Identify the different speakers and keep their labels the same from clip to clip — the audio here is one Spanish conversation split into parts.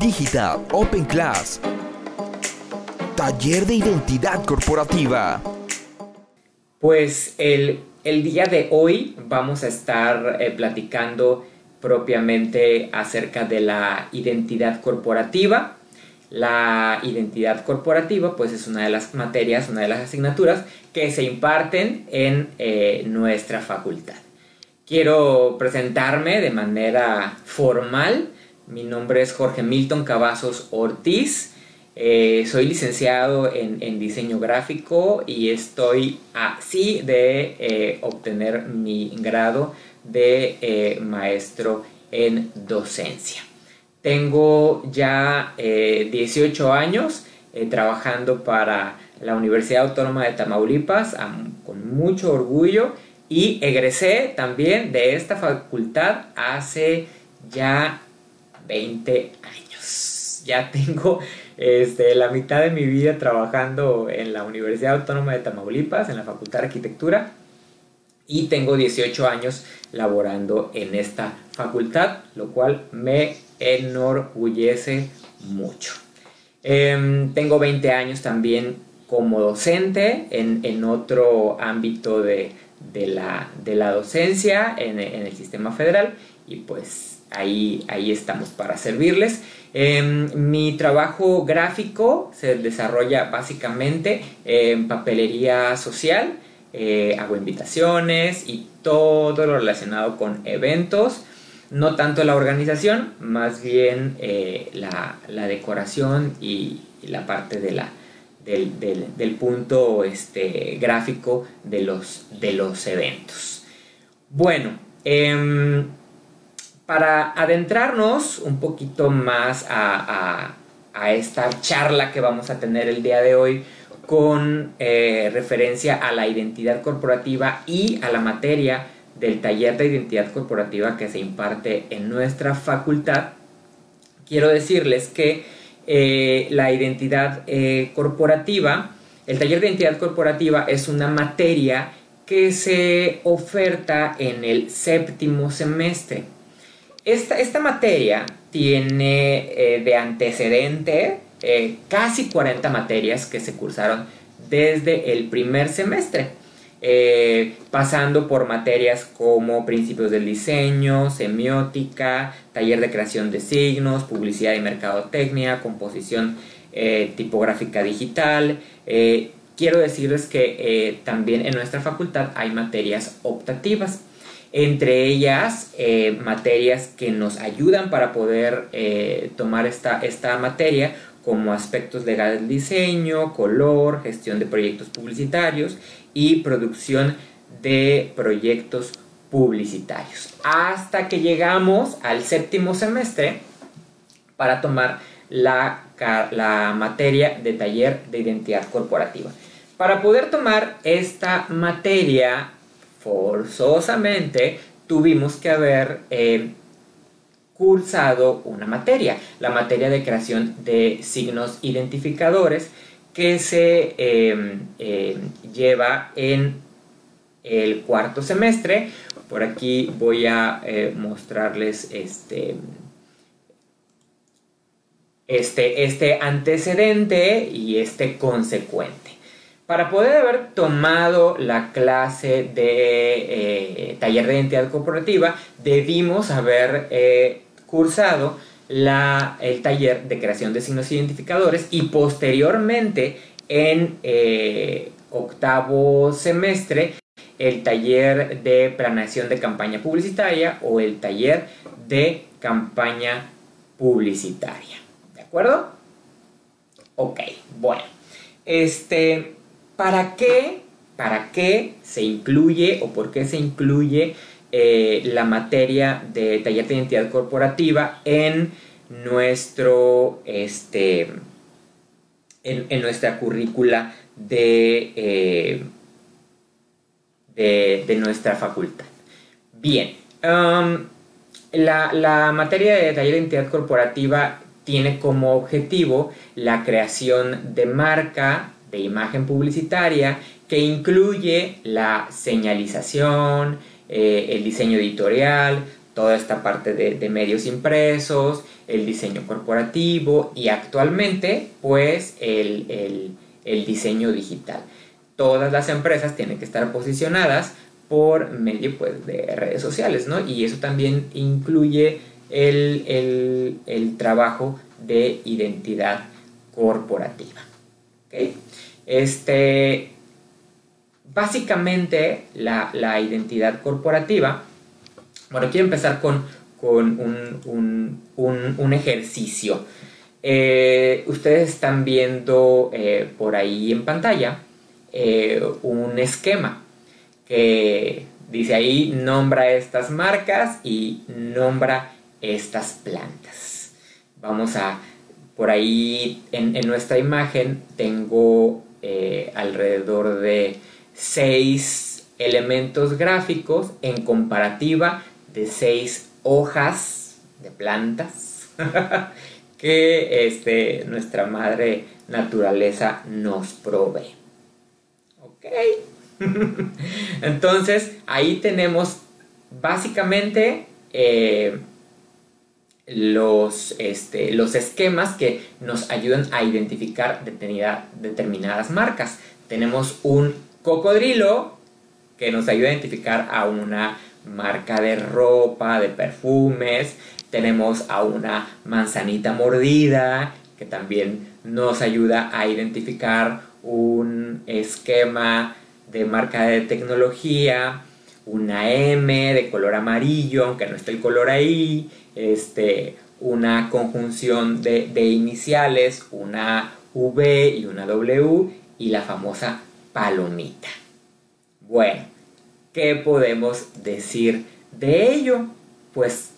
Speaker 1: Digital Open Class. Taller de identidad corporativa.
Speaker 2: Pues el, día de hoy vamos a estar eh, platicando propiamente acerca de la identidad corporativa. La identidad corporativa pues es una de las materias, una de las asignaturas que se imparten en eh, nuestra facultad. Quiero presentarme de manera formal. Mi nombre es Jorge Milton Cavazos Ortiz. Eh, soy licenciado en, diseño gráfico y estoy así de eh, obtener mi grado de eh, maestro en docencia. Tengo ya 18 años trabajando para la Universidad Autónoma de Tamaulipas con mucho orgullo y egresé también de esta facultad hace ya 20 años. Ya tengo este, la mitad de mi vida trabajando en la Universidad Autónoma de Tamaulipas, en la Facultad de Arquitectura, y tengo 18 años laborando en esta facultad, lo cual me enorgullece mucho. Em, tengo 20 años también como docente en, otro ámbito de, la, docencia en, en el sistema federal y pues ahí, ahí estamos para servirles. Em, mi trabajo gráfico se desarrolla básicamente en papelería social, eh, hago invitaciones y todo lo relacionado con eventos, no tanto la organización, más bien eh, la, decoración y, la parte del, punto este, gráfico de los, de los eventos. Bueno, em, para adentrarnos un poquito más a, esta charla que vamos a tener el día de hoy con eh, referencia a la identidad corporativa y a la materia del taller de identidad corporativa que se imparte en nuestra facultad, quiero decirles que eh, la identidad eh, corporativa, el taller de identidad corporativa es una materia que se oferta en el séptimo semestre. Esta, materia tiene eh, de antecedente eh, casi 40 materias que se cursaron desde el primer semestre, eh, pasando por materias como principios del diseño, semiótica, taller de creación de signos, publicidad y mercadotecnia, composición tipográfica digital. quiero decirles que también en nuestra facultad hay materias optativas entre ellas eh, materias que nos ayudan para poder eh, tomar esta, esta materia como aspectos legales del diseño, color, gestión de proyectos publicitarios y producción de proyectos publicitarios. Hasta que llegamos al séptimo semestre para tomar la, la materia de taller de identidad corporativa. Para poder tomar esta materia forzosamente tuvimos que haber eh, cursado una materia, la materia de creación de signos identificadores que se em, em, lleva en el cuarto semestre. Por aquí voy a eh, mostrarles este, este, este antecedente y este consecuente. Para poder haber tomado la clase de eh, taller de identidad corporativa, debimos haber eh, cursado el taller de creación de signos identificadores y posteriormente en eh, octavo semestre el taller de planeación de campaña publicitaria o el taller de campaña publicitaria. ¿De acuerdo? Ok, bueno. Este, ¿Para qué, para qué se incluye o por qué se incluye eh, la materia de taller de identidad corporativa en nuestro este en, nuestra currícula de, eh, de, nuestra facultad. Bien, um, la, la materia de taller de identidad corporativa tiene como objetivo la creación de marca, de imagen publicitaria que incluye la señalización, eh, el diseño editorial, toda esta parte de, medios impresos, el diseño corporativo y actualmente pues el, diseño digital. Todas las empresas tienen que estar posicionadas por medio pues, de redes sociales, ¿no? Y eso también incluye el, trabajo de identidad corporativa. Este, básicamente la, la identidad corporativa bueno, quiero empezar con, un, ejercicio. Eh, ustedes están viendo eh, por ahí en pantalla eh, un esquema que dice ahí nombra estas marcas y nombra estas plantas. Vamos a, por ahí en, en nuestra imagen tengo alrededor de seis elementos gráficos en comparativa de seis hojas de plantas que este, nuestra madre naturaleza nos provee. ¿Ok? Entonces, ahí tenemos básicamente eh, los, este, los esquemas que nos ayudan a identificar determinadas marcas. Tenemos un cocodrilo que nos ayuda a identificar a una marca de ropa, de perfumes. Tenemos a una manzanita mordida que también nos ayuda a identificar un esquema de marca de tecnología, una M de color amarillo, aunque no esté el color ahí, este, una conjunción de, iniciales, una V y una W y la famosa palomita. Bueno, ¿Qué podemos decir de ello? Pues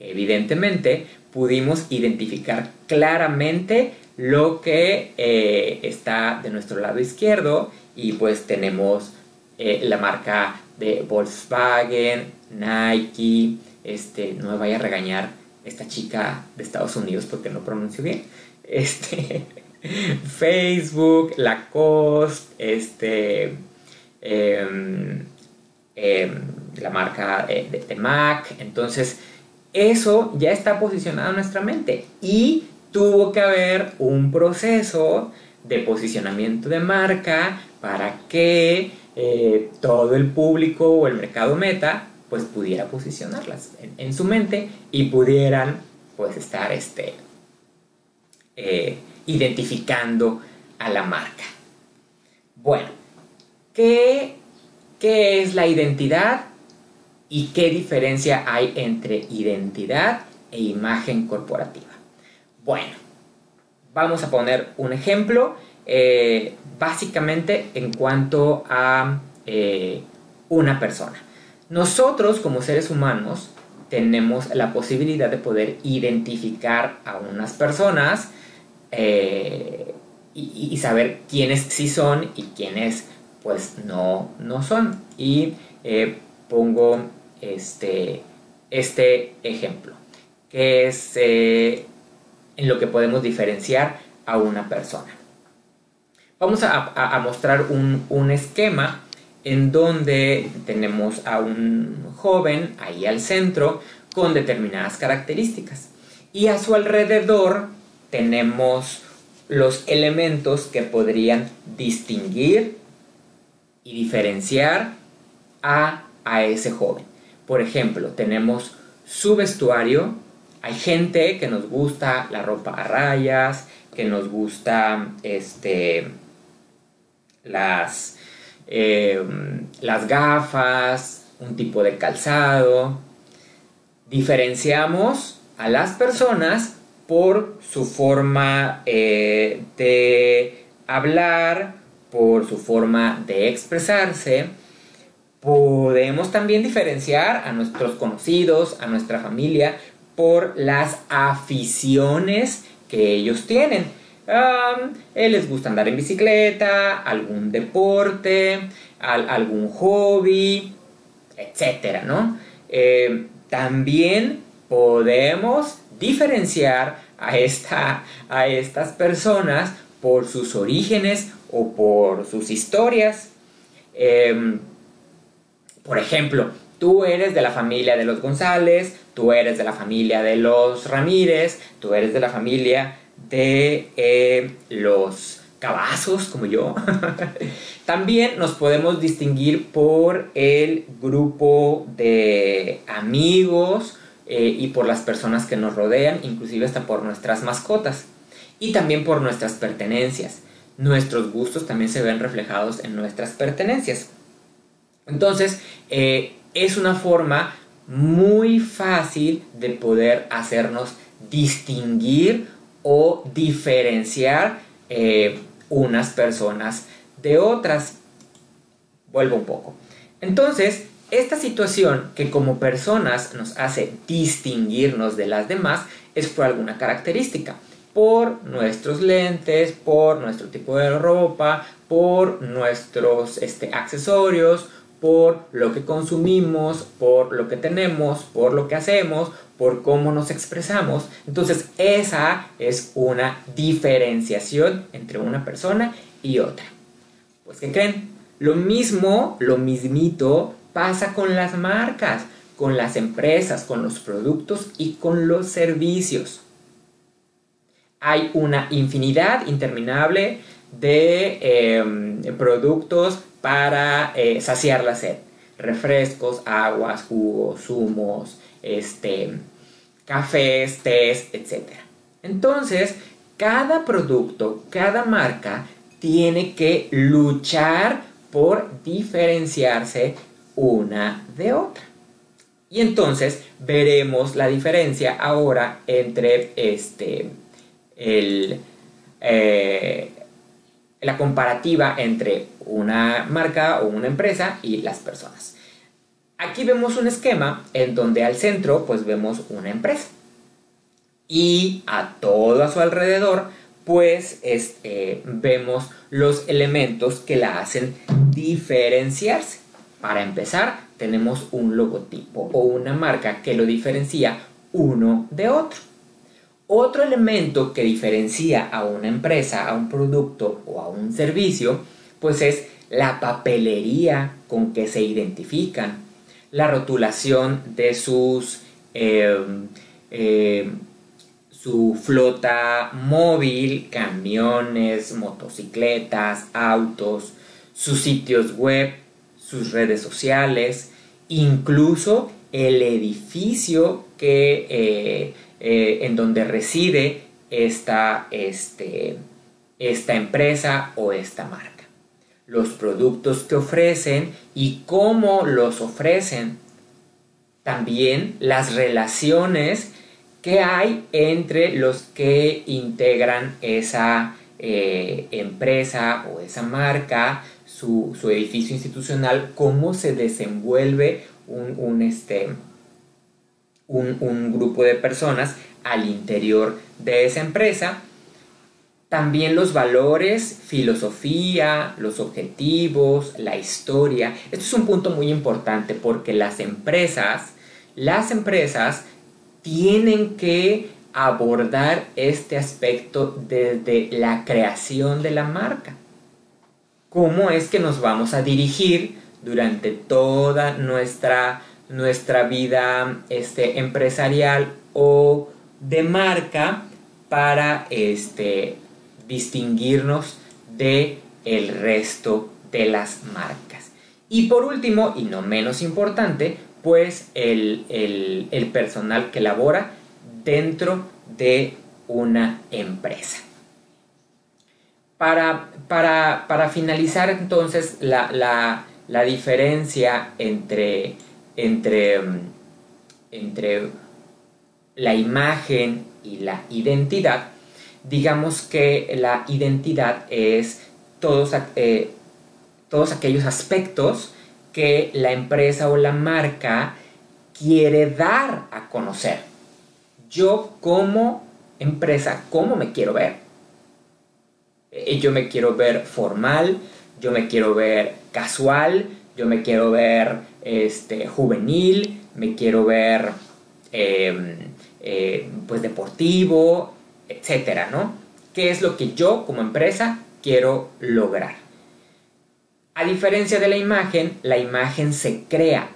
Speaker 2: evidentemente pudimos identificar claramente lo que eh, está de nuestro lado izquierdo y pues tenemos eh, la marca de Volkswagen, Nike, este, no me vaya a regañar esta chica de Estados Unidos porque no pronuncio bien, este, Facebook, Lacoste, este, em, Em, la marca de, Mac. Entonces, eso ya está posicionado en nuestra mente y tuvo que haber un proceso de posicionamiento de marca para que eh, todo el público o el mercado meta pues pudiera posicionarlas en, su mente y pudieran pues estar este, eh, identificando a la marca. Bueno, ¿qué ¿Qué es la identidad y qué diferencia hay entre identidad e imagen corporativa? Bueno, vamos a poner un ejemplo eh, básicamente en cuanto a eh, una persona. Nosotros como seres humanos tenemos la posibilidad de poder identificar a unas personas eh, y, y, saber quiénes sí son y quiénes pues no, no son. Y pongo este, este ejemplo, que es en lo que podemos diferenciar a una persona. Vamos a, mostrar un, esquema en donde tenemos a un joven ahí al centro con determinadas características. Y a su alrededor tenemos los elementos que podrían distinguir y diferenciar a, a ese joven. Por ejemplo, tenemos su vestuario. Hay gente que nos gusta la ropa a rayas, que nos gusta este, las, em, las gafas, un tipo de calzado. Diferenciamos a las personas por su forma eh, de hablar, por su forma de expresarse, podemos también diferenciar a nuestros conocidos, a nuestra familia, por las aficiones que ellos tienen. Eh, les gusta andar en bicicleta, algún deporte, algún hobby, etcétera, ¿no? Eh, también podemos diferenciar a, esta, a estas personas por sus orígenes o por sus historias. Em, por ejemplo, Tú eres de la familia de los González, tú eres de la familia de los Ramírez, tú eres de la familia de eh, los Cavazos, como yo. También nos podemos distinguir por el grupo de amigos eh, y por las personas que nos rodean, inclusive hasta por nuestras mascotas. Y también por nuestras pertenencias. Nuestros gustos también se ven reflejados en nuestras pertenencias. Entonces, eh, es una forma muy fácil de poder hacernos distinguir o diferenciar eh, unas personas de otras. Vuelvo un poco. Entonces, esta situación que como personas nos hace distinguirnos de las demás es por alguna característica. Por nuestros lentes, por nuestro tipo de ropa, por nuestros este, accesorios, por lo que consumimos, por lo que tenemos, por lo que hacemos, por cómo nos expresamos. Entonces esa es una diferenciación entre una persona y otra. Pues ¿qué creen? Lo mismo, lo mismito pasa con las marcas, con las empresas, con los productos y con los servicios. Hay una infinidad interminable de em, productos para eh, saciar la sed. Refrescos, aguas, jugos, zumos, este, cafés, tés, etc. Entonces, cada producto, cada marca tiene que luchar por diferenciarse una de otra. Y entonces veremos la diferencia ahora entre este, el, eh, la comparativa entre una marca o una empresa y las personas. Aquí vemos un esquema en donde al centro pues vemos una empresa y a todo a su alrededor pues este, vemos los elementos que la hacen diferenciarse. Para empezar tenemos un logotipo o una marca que lo diferencia uno de otro. Otro elemento que diferencia a una empresa, a un producto o a un servicio, pues es la papelería con que se identifican, la rotulación de sus em, em, su flota móvil, camiones, motocicletas, autos, sus sitios web, sus redes sociales, incluso el edificio que eh, eh, en donde reside esta, este, esta empresa o esta marca. Los productos que ofrecen y cómo los ofrecen. También las relaciones que hay entre los que integran esa eh, empresa o esa marca, su, edificio institucional, cómo se desenvuelve un, un este, un, grupo de personas al interior de esa empresa. También los valores, filosofía, los objetivos, la historia. Esto es un punto muy importante porque las empresas, las empresas tienen que abordar este aspecto desde la creación de la marca. ¿Cómo es que nos vamos a dirigir durante toda nuestra nuestra vida este, empresarial o de marca para este, distinguirnos de el resto de las marcas. Y por último, y no menos importante, pues el, personal que labora dentro de una empresa. Para, para, finalizar entonces la, la diferencia entre entre, entre la imagen y la identidad, digamos que la identidad es todos, eh, todos aquellos aspectos que la empresa o la marca quiere dar a conocer. Yo como empresa, ¿cómo me quiero ver? Eh, yo me quiero ver formal, yo me quiero ver casual, yo me quiero ver este, juvenil, me quiero ver em, eh, pues deportivo, etcétera, ¿no? ¿Qué es lo que yo como empresa quiero lograr? A diferencia de la imagen, la imagen se crea.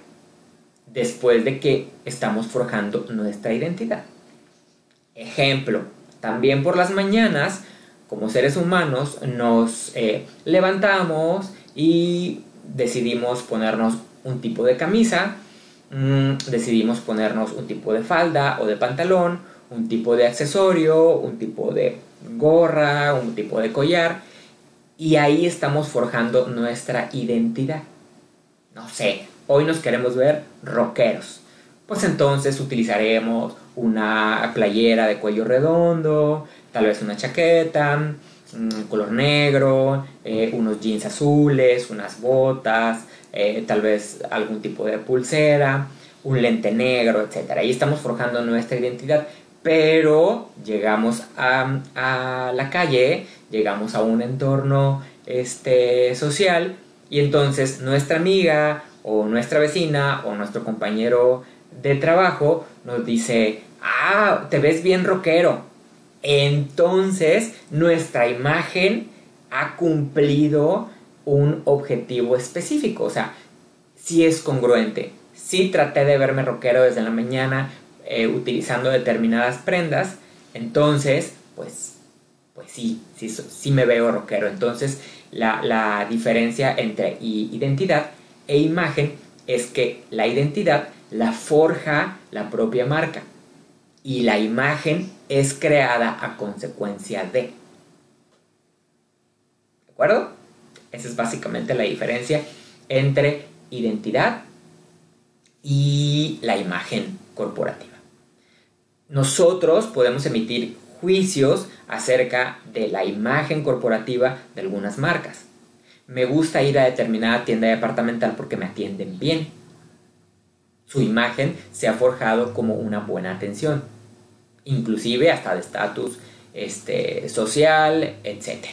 Speaker 2: después de que estamos forjando nuestra identidad. Ejemplo, también por las mañanas, como seres humanos, nos eh, levantamos y decidimos ponernos un tipo de camisa, mm, decidimos ponernos un tipo de falda o de pantalón, un tipo de accesorio, un tipo de gorra, un tipo de collar, y ahí estamos forjando nuestra identidad. No sé, hoy nos queremos ver rockeros. Pues entonces utilizaremos una playera de cuello redondo, tal vez una chaqueta, un color negro, eh, unos jeans azules, unas botas, eh, tal vez algún tipo de pulsera, un lente negro, etc. Ahí estamos forjando nuestra identidad, pero llegamos a, a la calle, llegamos a un entorno este, social y entonces nuestra amiga o nuestra vecina o nuestro compañero de trabajo nos dice, ah, te ves bien rockero. Entonces nuestra imagen ha cumplido un objetivo específico. O sea, si es congruente. Si traté de verme rockero desde la mañana eh, utilizando determinadas prendas. Entonces, pues, pues sí, sí, sí me veo rockero. Entonces, la, la diferencia entre identidad e imagen es que la identidad la forja la propia marca y la imagen es creada a consecuencia de. ¿De acuerdo? Esa es básicamente la diferencia entre identidad y la imagen corporativa. Nosotros podemos emitir juicios acerca de la imagen corporativa de algunas marcas. Me gusta ir a determinada tienda departamental porque me atienden bien. Su imagen se ha forjado como una buena atención, inclusive hasta de estatus este, social, etc.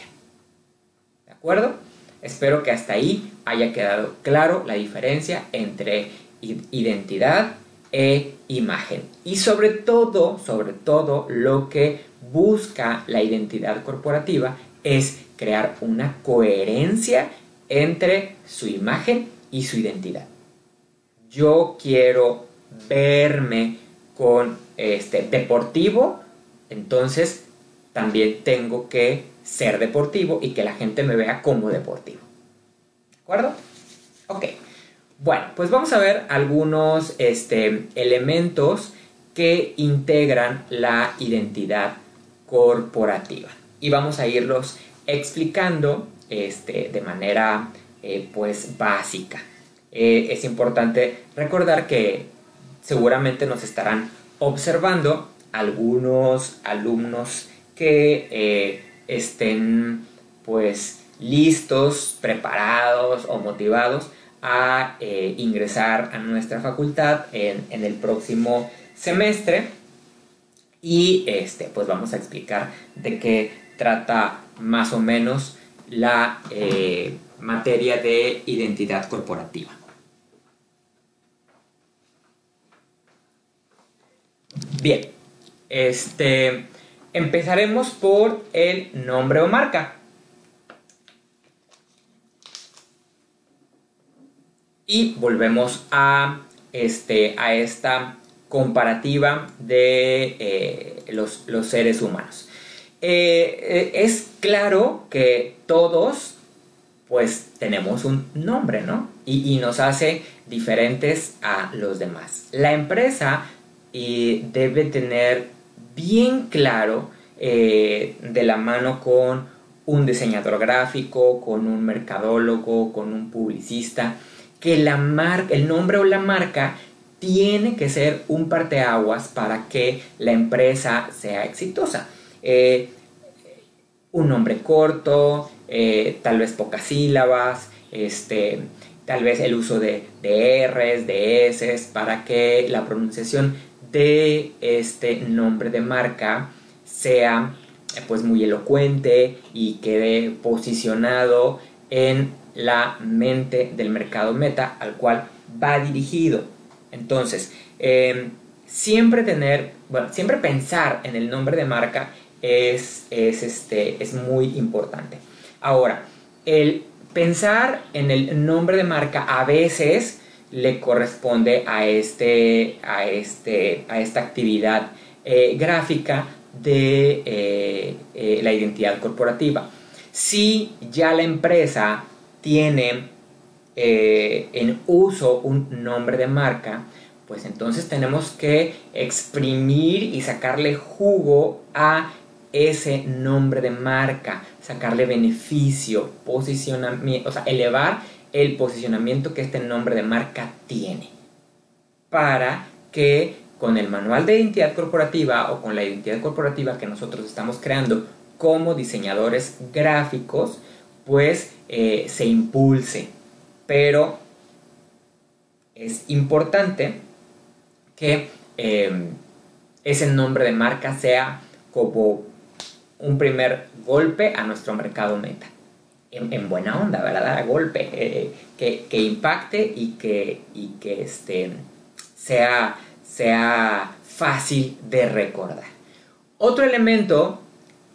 Speaker 2: ¿De acuerdo? Espero que hasta ahí haya quedado claro la diferencia entre identidad e imagen. Y sobre todo, sobre todo, lo que busca la identidad corporativa es crear una coherencia entre su imagen y su identidad. Yo quiero verme con este deportivo, entonces también tengo que ser deportivo y que la gente me vea como deportivo. ¿De acuerdo? Ok. Bueno, pues vamos a ver algunos este, elementos que integran la identidad corporativa. Y vamos a irlos explicando este, de manera eh, pues básica. Eh, es importante recordar que seguramente nos estarán observando algunos alumnos que eh, estén pues listos, preparados o motivados a ingresar a nuestra facultad en, en el próximo semestre y este, pues vamos a explicar de qué trata más o menos la eh, materia de identidad corporativa. Bien, este, empezaremos por el nombre o marca. Y volvemos a, este, a esta comparativa de eh, los, seres humanos. Eh, eh, es claro que todos pues tenemos un nombre, ¿no? Y, nos hace diferentes a los demás. La empresa debe tener bien claro de la mano con un diseñador gráfico, con un mercadólogo, con un publicista, que la marca, el nombre o la marca tiene que ser un parteaguas para que la empresa sea exitosa. Eh, un nombre corto, eh, tal vez pocas sílabas, este, tal vez el uso de, de R's, de S, para que la pronunciación de este nombre de marca sea pues muy elocuente y quede posicionado en la mente del mercado meta al cual va dirigido. Entonces, em, siempre tener, bueno, siempre pensar en el nombre de marca es, es, este, es muy importante. Ahora, el pensar en el nombre de marca a veces le corresponde a, este, a, este, a esta actividad eh, gráfica de eh, eh, la identidad corporativa. Si ya la empresa tiene en uso un nombre de marca, pues entonces tenemos que exprimir y sacarle jugo a ese nombre de marca, sacarle beneficio, posicionamiento, o sea, elevar el posicionamiento que este nombre de marca tiene para que con el manual de identidad corporativa o con la identidad corporativa que nosotros estamos creando como diseñadores gráficos, pues eh, se impulse. Pero es importante que em, ese nombre de marca sea como un primer golpe a nuestro mercado meta. En, buena onda, ¿verdad? A golpe, eh, que, impacte y que, y que este, sea, sea fácil de recordar. Otro elemento,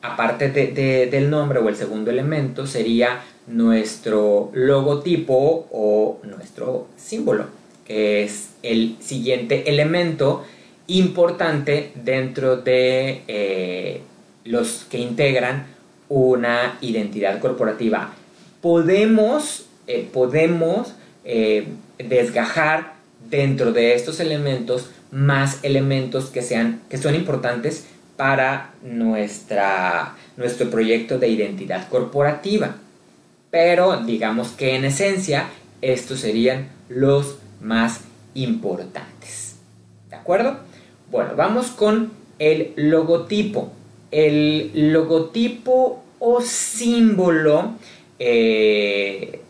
Speaker 2: aparte del nombre o el segundo elemento, sería nuestro logotipo o nuestro símbolo, que es el siguiente elemento importante dentro de eh, los que integran una identidad corporativa. Podemos, eh, podemos eh, desgajar dentro de estos elementos más elementos que, sean, que son importantes para nuestra, nuestro proyecto de identidad corporativa. Pero digamos que en esencia estos serían los más importantes. ¿De acuerdo? Bueno, vamos con el logotipo el logotipo o símbolo, eh,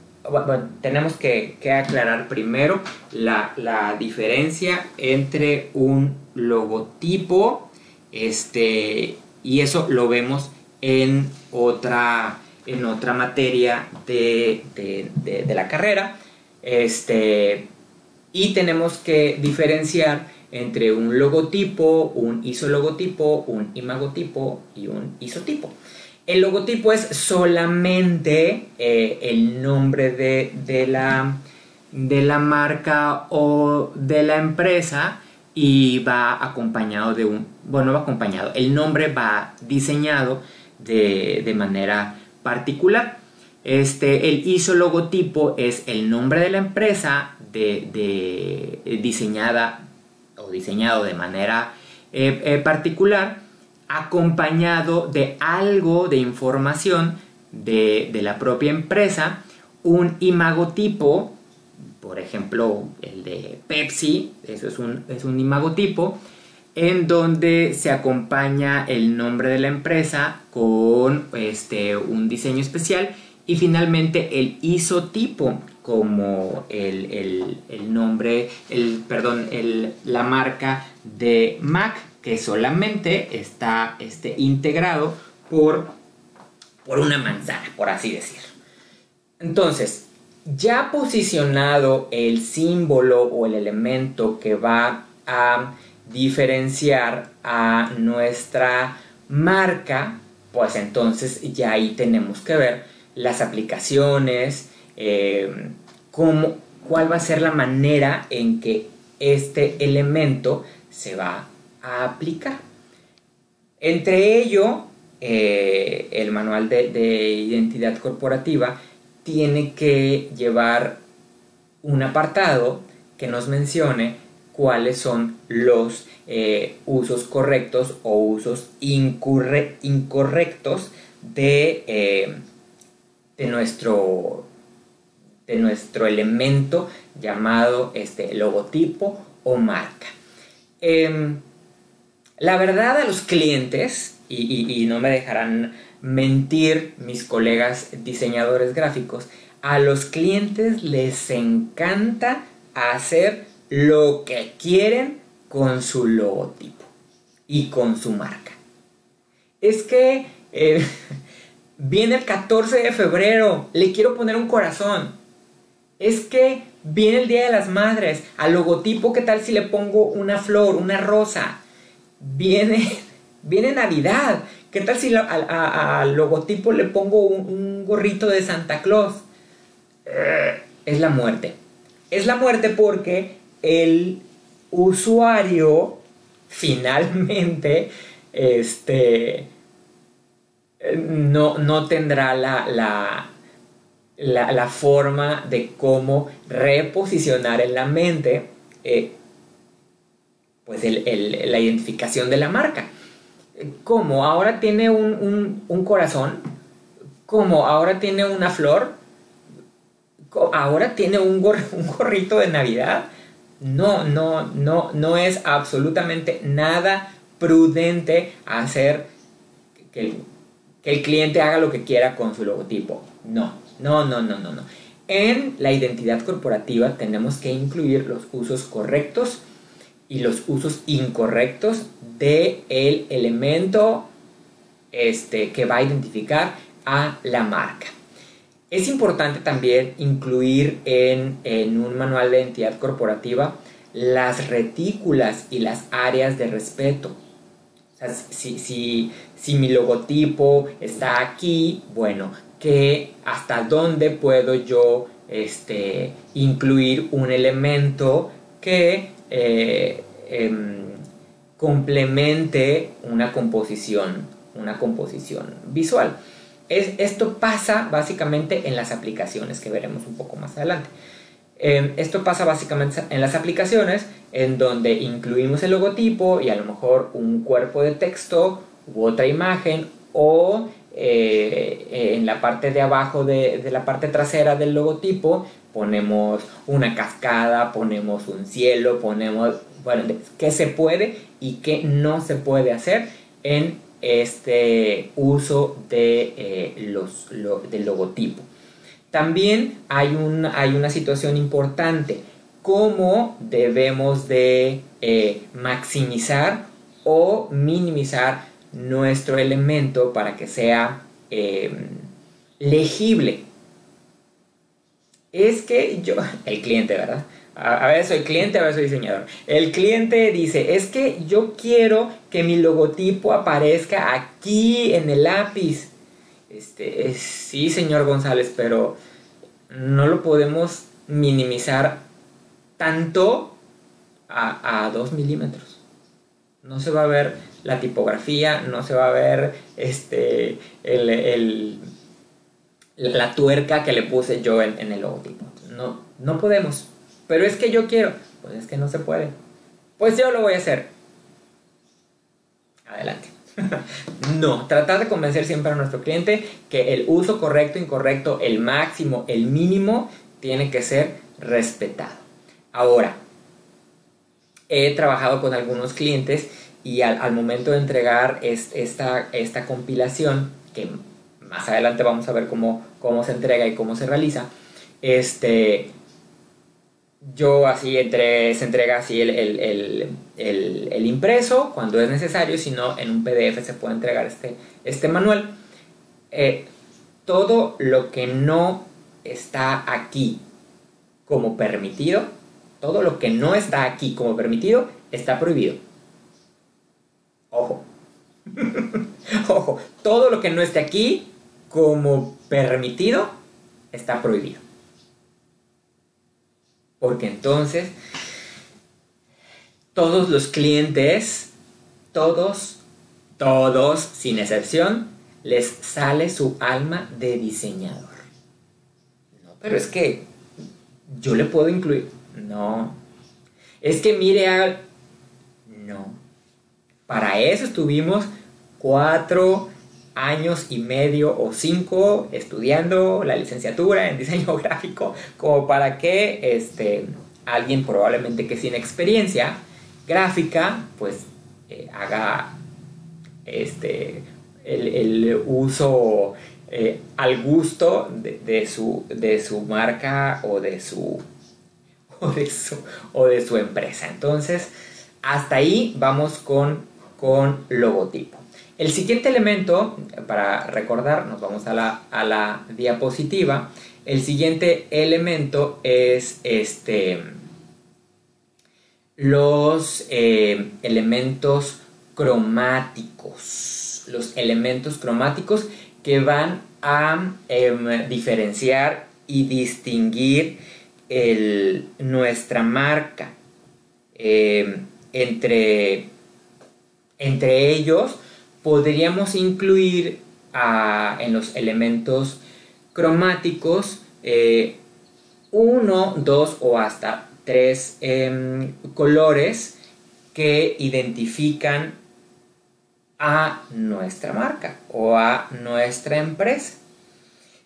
Speaker 2: tenemos que, aclarar primero la, diferencia entre un logotipo este, y eso lo vemos en otra, en otra materia de, la carrera. Este, y tenemos que diferenciar entre un logotipo, un isologotipo, un imagotipo y un isotipo. El logotipo es solamente eh, el nombre de, la, de la marca o de la empresa y va acompañado de un, bueno, va acompañado, el nombre va diseñado de, manera particular. Este, el isologotipo es el nombre de la empresa de, diseñada diseñado de manera eh, eh, particular, acompañado de algo de información de, la propia empresa, un imagotipo, por ejemplo el de Pepsi, eso es un, es un imagotipo, en donde se acompaña el nombre de la empresa con este, un diseño especial y finalmente el isotipo, como el, nombre, el, perdón, la marca de Mac, que solamente está este, integrado por, por una manzana, por así decirlo. Entonces, ya posicionado el símbolo o el elemento que va a diferenciar a nuestra marca, pues entonces ya ahí tenemos que ver las aplicaciones, eh, cuál va a ser la manera en que este elemento se va a aplicar. Entre ello, eh, el manual de, identidad corporativa tiene que llevar un apartado que nos mencione cuáles son los eh, usos correctos o usos incorrectos de, de nuestro de nuestro elemento llamado este, logotipo o marca. Em, la verdad a los clientes, y, no me dejarán mentir mis colegas diseñadores gráficos, a los clientes les encanta hacer lo que quieren con su logotipo y con su marca. Es que eh, viene el 14 de febrero, le quiero poner un corazón es que viene el Día de las Madres, al logotipo, ¿qué tal si le pongo una flor, una rosa? Viene, viene Navidad, ¿qué tal si al logotipo le pongo un, gorrito de Santa Claus? Eh, es la muerte. Es la muerte porque el usuario finalmente este, no, no tendrá la, la, la, forma de cómo reposicionar en la mente eh, pues la identificación de la marca. Como ahora tiene un, un corazón, como ahora tiene una flor, ahora tiene un, un gorrito de Navidad. No, no, no, no es absolutamente nada prudente hacer que el, cliente haga lo que quiera con su logotipo. No, no, no, no, no, no. En la identidad corporativa tenemos que incluir los usos correctos y los usos incorrectos de el elemento este, que va a identificar a la marca. Es importante también incluir en, un manual de identidad corporativa las retículas y las áreas de respeto. O sea, si, si, mi logotipo está aquí, bueno, que hasta dónde puedo yo este, incluir un elemento que eh, em, complemente una composición, una composición visual esto pasa básicamente en las aplicaciones que veremos un poco más adelante. Em, esto pasa básicamente en las aplicaciones en donde incluimos el logotipo y a lo mejor un cuerpo de texto u otra imagen o eh, en la parte de abajo de, la parte trasera del logotipo ponemos una cascada, ponemos un cielo, ponemos, bueno, qué se puede y qué no se puede hacer en este uso de, eh, los, del logotipo. También hay, un, hay una situación importante, cómo debemos de eh, maximizar o minimizar nuestro elemento para que sea eh, legible. Es que yo, el cliente, ¿verdad? a, veces soy cliente, a veces soy diseñador. El cliente dice, es que yo quiero que mi logotipo aparezca aquí en el lápiz. Este, sí, señor González, pero no lo podemos minimizar tanto a, 2 milímetros. No se va a ver la tipografía, no se va a ver este, el, la tuerca que le puse yo en, en el logotipo. No, no podemos. Pero es que yo quiero. Pues es que no se puede. Pues yo lo voy a hacer. Adelante. no, tratar de convencer siempre a nuestro cliente que el uso correcto, incorrecto, el máximo, el mínimo, tiene que ser respetado. Ahora, he trabajado con algunos clientes y al, momento de entregar esta, esta compilación, que más adelante vamos a ver cómo, cómo se entrega y cómo se realiza, este, yo así se entrega así el, impreso cuando es necesario, si no en un PDF se puede entregar este, este manual. Eh, todo lo que no está aquí como permitido, todo lo que no está aquí como permitido, está prohibido. Ojo. Ojo, todo lo que no esté aquí como permitido, está prohibido. Porque entonces todos los clientes, todos, todos, sin excepción, les sale su alma de diseñador. No, pero es que yo le puedo incluir. No. Es que mire a... No. Para eso estuvimos cuatro años y medio o cinco estudiando la licenciatura en diseño gráfico como para que este, alguien probablemente que sin experiencia gráfica pues eh, haga este, el, uso eh, al gusto de, su, de su marca o de su, o de su, o de su empresa. Entonces, hasta ahí vamos con, con logotipo. El siguiente elemento, para recordar, nos vamos a la, diapositiva. El siguiente elemento es este, los eh, elementos cromáticos. Los elementos cromáticos que van a em, diferenciar y distinguir nuestra marca. Eh, entre, entre ellos podríamos incluir en los elementos cromáticos eh, uno, dos o hasta tres em, colores que identifican a nuestra marca o a nuestra empresa.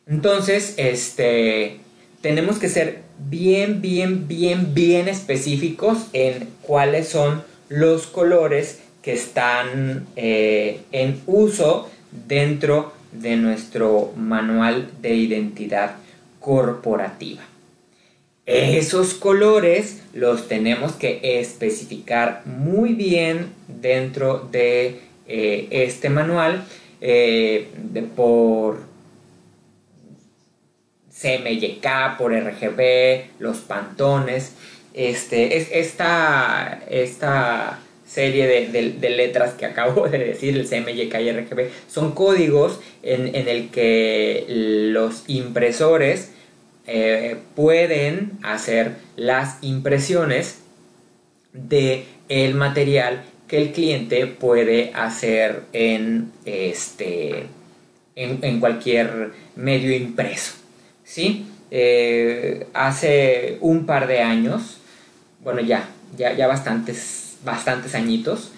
Speaker 2: Entonces, este, tenemos que ser bien, bien, bien, bien específicos en cuáles son los colores que están eh, en uso dentro de nuestro manual de identidad corporativa. Esos colores los tenemos que especificar muy bien dentro de eh, este manual eh, por CMYK, por RGB, los pantones. Este, es esta, esta serie de, letras que acabo de decir, el CMYK son códigos en, el que los impresores eh, pueden hacer las impresiones de el material que el cliente puede hacer en, este, en cualquier medio impreso. ¿sí? Eh, hace un par de años, bueno, ya, ya, ya bastantes, bastantes añitos,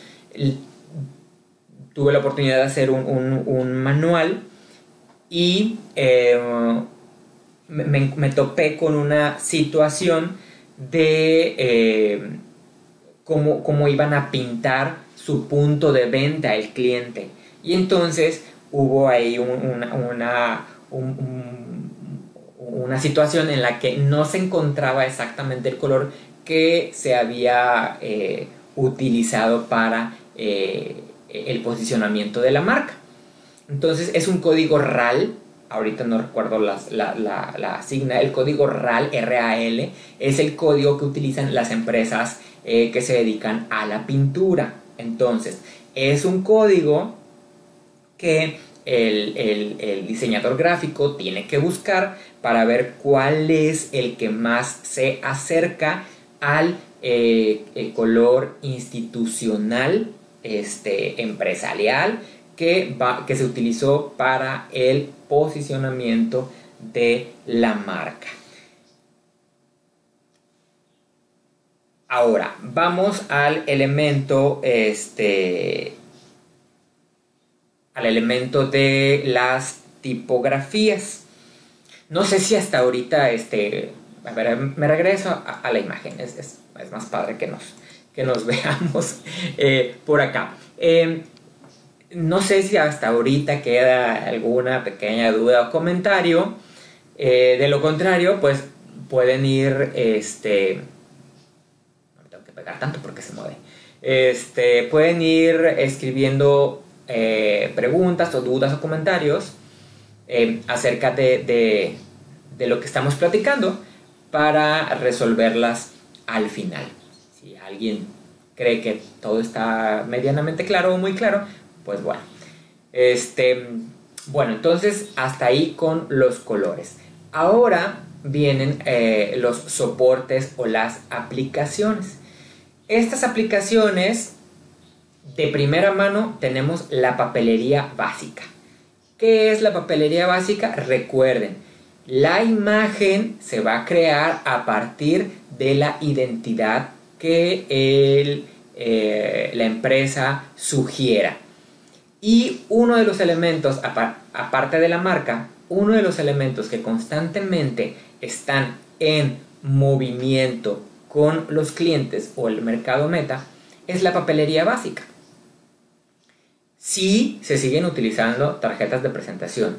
Speaker 2: tuve la oportunidad de hacer un, manual y eh, me, topé con una situación de eh, cómo, iban a pintar su punto de venta al cliente. Y entonces hubo ahí una, un, una situación en la que no se encontraba exactamente el color que se había eh, utilizado para eh, el posicionamiento de la marca. Entonces es un código RAL, ahorita no recuerdo la, la, signa, el código RAL, RAL, es el código que utilizan las empresas eh, que se dedican a la pintura. Entonces, es un código que el, diseñador gráfico tiene que buscar para ver cuál es el que más se acerca al eh, color institucional, este, empresarial, que, va, que se utilizó para el posicionamiento de la marca. Ahora, vamos al elemento este, al elemento de las tipografías. No sé si hasta ahorita, este, a ver, me regreso a, la imagen, más padre que nos, que nos veamos eh, por acá. Em, no sé si hasta ahorita queda alguna pequeña duda o comentario. Eh, de lo contrario, pues pueden ir, este, no tengo que pegar tanto porque se mueve. Este, pueden ir escribiendo eh, preguntas o dudas o comentarios eh, acerca de, lo que estamos platicando para resolverlas al final. Si alguien cree que todo está medianamente claro o muy claro, pues bueno. Este, bueno, entonces hasta ahí con los colores. Ahora vienen eh, los soportes o las aplicaciones. Estas aplicaciones de primera mano tenemos la papelería básica. ¿Qué es la papelería básica? Recuerden, la imagen se va a crear a partir de la identidad que eh, la empresa sugiera. Y uno de los elementos, aparte de la marca, uno de los elementos que constantemente están en movimiento con los clientes o el mercado meta es la papelería básica. Si se siguen utilizando tarjetas de presentación,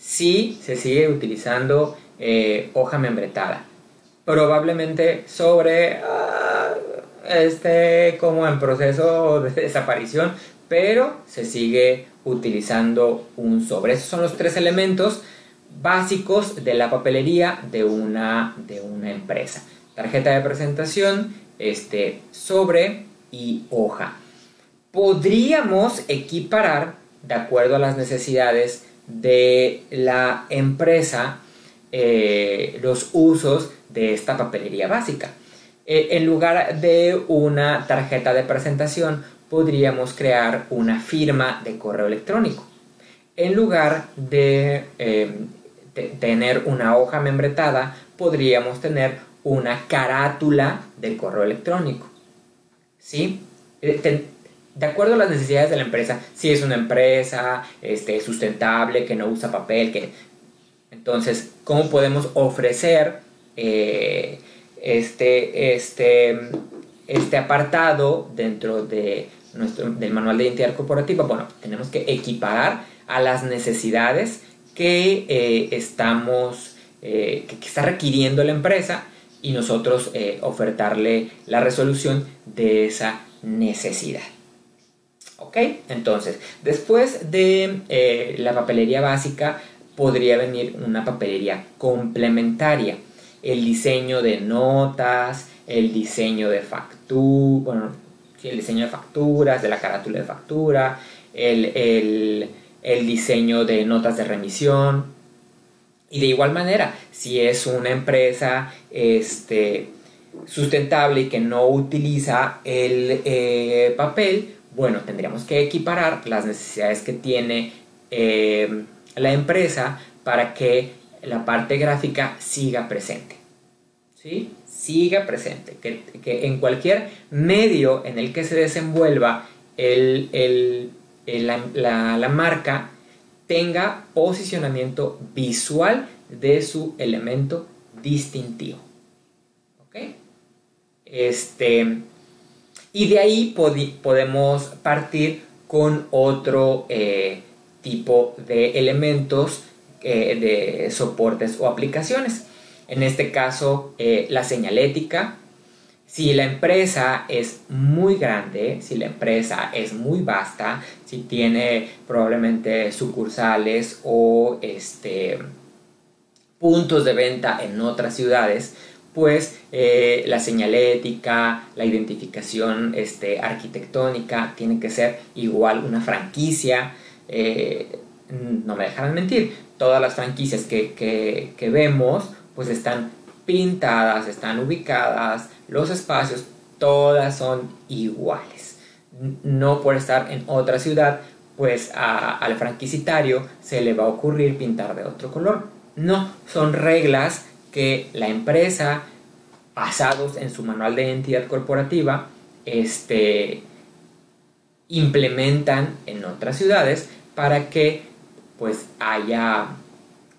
Speaker 2: si se sigue utilizando eh, hoja membretada, probablemente sobre ah, este como en proceso de desaparición, pero se sigue utilizando un sobre. Esos son los tres elementos básicos de la papelería de una, de una empresa. Tarjeta de presentación, este, sobre y hoja podríamos equiparar, de acuerdo a las necesidades de la empresa, eh, los usos de esta papelería básica. Eh, en lugar de una tarjeta de presentación, podríamos crear una firma de correo electrónico. En lugar de, eh, tener una hoja membretada, podríamos tener una carátula de correo electrónico. ¿Sí? De acuerdo a las necesidades de la empresa, si es una empresa este, sustentable, que no usa papel, que... Entonces, ¿cómo podemos ofrecer este, este, este apartado dentro de nuestro, del manual de identidad corporativa, bueno, tenemos que equiparar a las necesidades que eh, estamos, eh, que, está requiriendo la empresa y nosotros eh, ofertarle la resolución de esa necesidad. ¿Ok? Entonces, después de la papelería básica, podría venir una papelería complementaria el diseño de notas, el diseño de facturas, bueno, el diseño de facturas, de la carátula de factura, el, diseño de notas de remisión. Y de igual manera, si es una empresa este, sustentable y que no utiliza el eh, papel, bueno, tendríamos que equiparar las necesidades que tiene eh, la empresa para que la parte gráfica siga presente. ¿Sí? Siga presente. Que, en cualquier medio en el que se desenvuelva la, marca tenga posicionamiento visual de su elemento distintivo. ¿Ok? Este, y de ahí podemos partir con otro eh, tipo de elementos de soportes o aplicaciones. En este caso, eh, la señalética. Si la empresa es muy grande, si la empresa es muy vasta, si tiene probablemente sucursales o este, puntos de venta en otras ciudades, pues eh, la señalética, la identificación este, arquitectónica tiene que ser igual una franquicia. Eh, no me dejarán mentir, todas las franquicias que, vemos pues están pintadas, están ubicadas, los espacios, todas son iguales. No por estar en otra ciudad, pues al franquicitario se le va a ocurrir pintar de otro color. No, son reglas que la empresa, basados en su manual de identidad corporativa, este, implementan en otras ciudades para que pues haya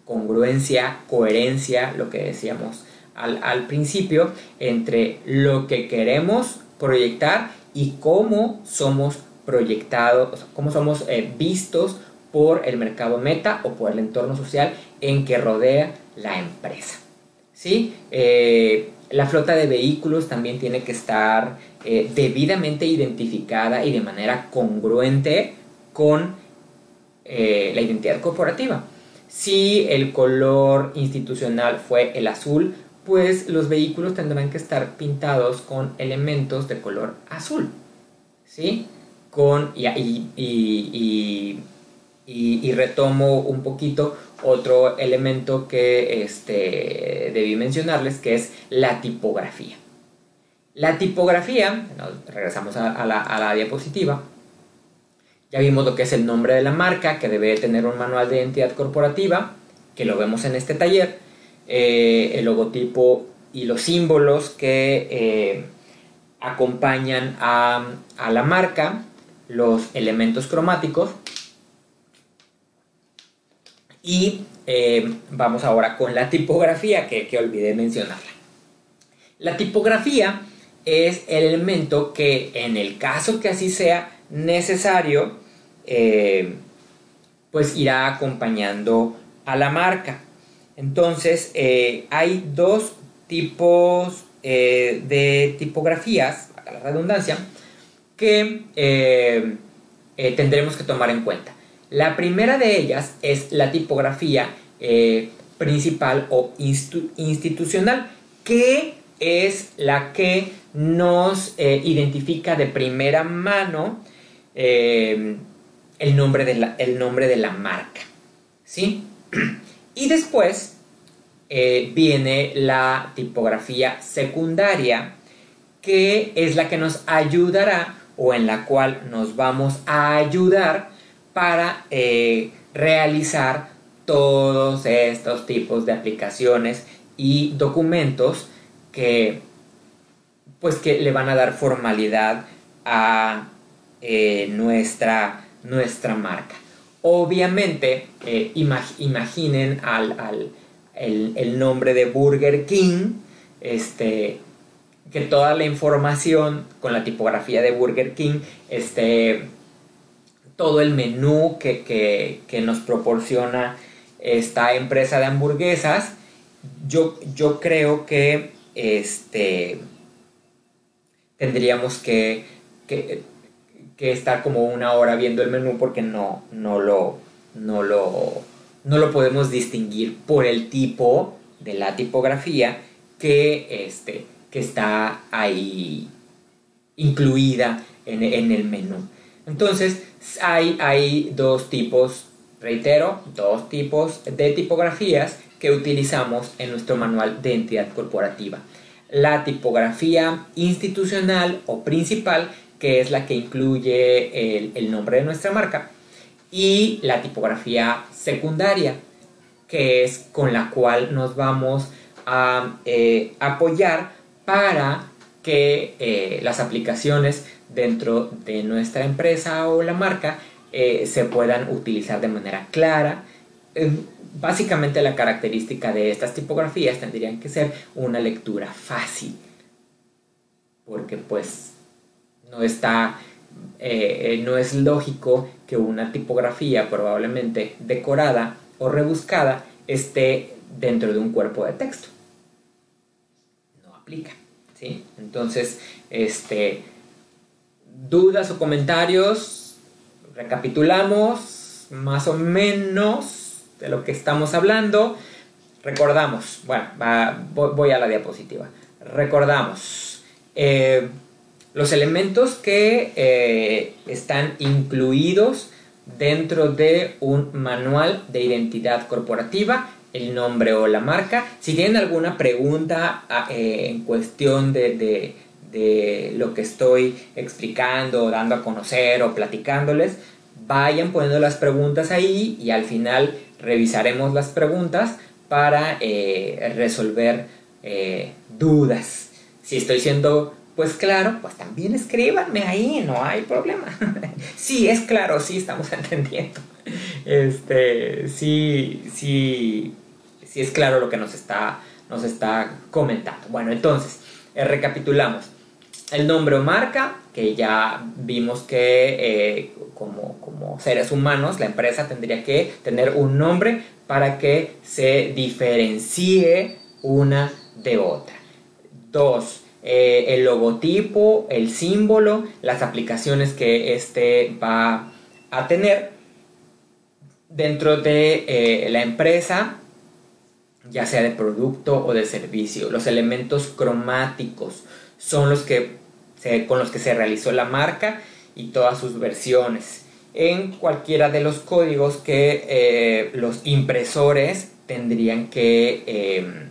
Speaker 2: congruencia, coherencia, lo que decíamos al, principio, entre lo que queremos proyectar y cómo somos proyectados, cómo somos eh, vistos por el mercado meta o por el entorno social en que rodea la empresa. ¿Sí? Eh, la flota de vehículos también tiene que estar eh, debidamente identificada y de manera congruente con eh, la identidad corporativa. Si el color institucional fue el azul, pues los vehículos tendrán que estar pintados con elementos de color azul. ¿Sí? Con, y, retomo un poquito otro elemento que este, debí mencionarles, que es la tipografía. La tipografía, regresamos a la diapositiva, ya vimos lo que es el nombre de la marca, que debe tener un manual de identidad corporativa, que lo vemos en este taller, eh, el logotipo y los símbolos que eh, acompañan a, la marca, los elementos cromáticos. Y eh, vamos ahora con la tipografía, que, que olvidé mencionarla. La tipografía es el elemento que en el caso que así sea necesario, eh, pues irá acompañando a la marca. Entonces, eh, hay dos tipos de tipografías, a la redundancia, que tendremos que tomar en cuenta. La primera de ellas es la tipografía principal o institucional, que es la que nos identifica de primera mano el nombre de la, el nombre de la marca. ¿Sí? Y después, eh, viene la tipografía secundaria, que es la que nos ayudará o en la cual nos vamos a ayudar para eh, realizar todos estos tipos de aplicaciones y documentos que pues que le van a dar formalidad a eh, nuestra, nuestra marca. Obviamente, eh, imaginen al, el, nombre de Burger King, este, que toda la información con la tipografía de Burger King, este, todo el menú que, nos proporciona esta empresa de hamburguesas, yo, yo creo que este, tendríamos que, que, estar como una hora viendo el menú porque no, no, lo, no, lo, no lo podemos distinguir por el tipo de la tipografía que, este, que está ahí incluida en, el menú. Entonces, hay, hay dos tipos, reitero, dos tipos de tipografías que utilizamos en nuestro manual de entidad corporativa. La tipografía institucional o principal, que es la que incluye el, nombre de nuestra marca, y la tipografía secundaria, que es con la cual nos vamos a eh, apoyar para que eh, las aplicaciones dentro de nuestra empresa o la marca eh, se puedan utilizar de manera clara, básicamente la característica de estas tipografías tendrían que ser una lectura fácil, porque pues no está, eh, no es lógico que una tipografía probablemente decorada o rebuscada esté dentro de un cuerpo de texto. No aplica, ¿sí? Entonces, este, dudas o comentarios, recapitulamos más o menos de lo que estamos hablando. Recordamos, bueno, voy a la diapositiva. Recordamos eh, los elementos que eh, están incluidos dentro de un manual de identidad corporativa, el nombre o la marca. Si tienen alguna pregunta ah, eh, en cuestión de, de lo que estoy explicando, dando a conocer o platicándoles, vayan poniendo las preguntas ahí y al final revisaremos las preguntas para eh, resolver eh, dudas. Si estoy siendo pues claro, pues también escríbanme ahí, no hay problema. sí, es claro, sí estamos entendiendo. Este, sí, sí, sí es claro lo que nos está, nos está comentando. Bueno, entonces, eh, recapitulamos. El nombre o marca, que ya vimos que como, como seres humanos, la empresa tendría que tener un nombre para que se diferencie una de otra. Dos, eh, el logotipo, el símbolo, las aplicaciones que este va a tener dentro de eh, la empresa, ya sea de producto o de servicio. Los elementos cromáticos son los que con los que se realizó la marca y todas sus versiones. En cualquiera de los códigos que eh, los impresores tendrían que, em,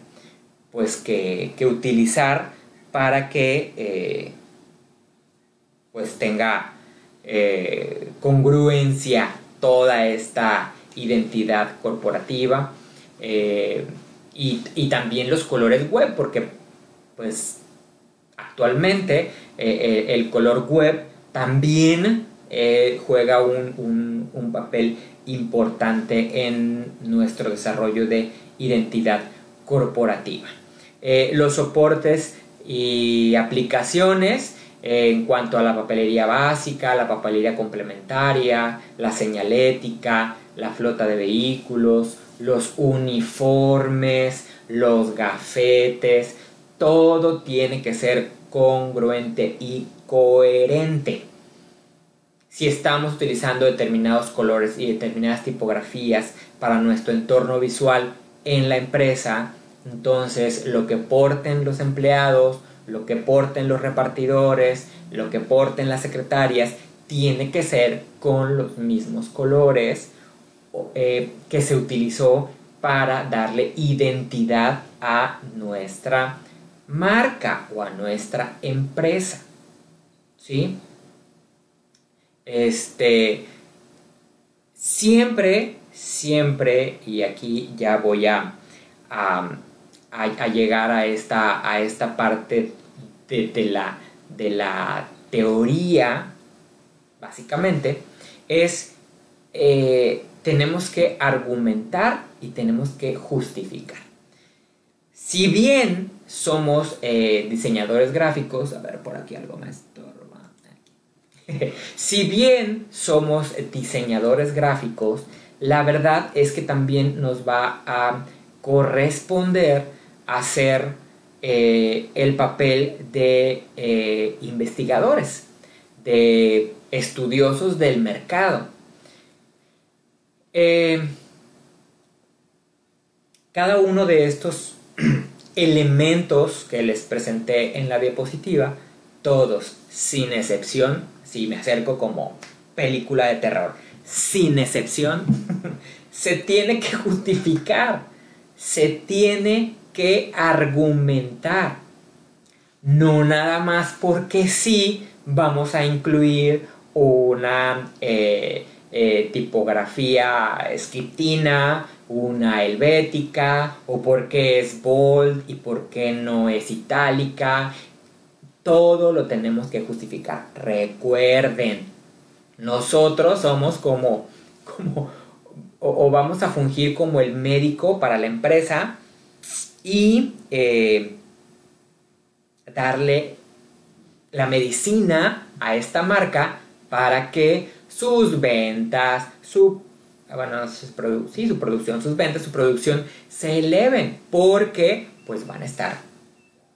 Speaker 2: pues que, utilizar para que eh, pues tenga eh, congruencia toda esta identidad corporativa y, y, también los colores web porque pues actualmente el color web también eh, juega un, papel importante en nuestro desarrollo de identidad corporativa. Eh, los soportes y aplicaciones eh, en cuanto a la papelería básica, la papelería complementaria, la señalética, la flota de vehículos, los uniformes, los gafetes, todo tiene que ser congruente y coherente. Si estamos utilizando determinados colores y determinadas tipografías para nuestro entorno visual en la empresa, entonces lo que porten los empleados, lo que porten los repartidores, lo que porten las secretarias, tiene que ser con los mismos colores eh, que se utilizó para darle identidad a nuestra marca o a nuestra empresa. ¿Sí? Este, siempre, siempre, y aquí ya voy a, a, llegar a esta, a esta parte de, la, de la teoría, básicamente, es eh, tenemos que argumentar y tenemos que justificar. Si bien somos eh, diseñadores gráficos, a ver, por aquí algo me estorba. si bien somos diseñadores gráficos, la verdad es que también nos va a corresponder hacer eh, el papel de eh, investigadores, de estudiosos del mercado. Cada uno de estos elementos que les presenté en la diapositiva, todos, sin excepción, si me acerco como película de terror, sin excepción, se tiene que justificar, se tiene que argumentar. No nada más porque sí vamos a incluir una eh, eh, tipografía scriptina, una helvética, o porque es bold y por qué no es itálica. Todo lo tenemos que justificar. Recuerden, nosotros somos como, como o, vamos a fungir como el médico para la empresa y eh, darle la medicina a esta marca para que sus ventas, su, bueno, sí, su producción, sus ventas, su producción se eleven porque pues van a estar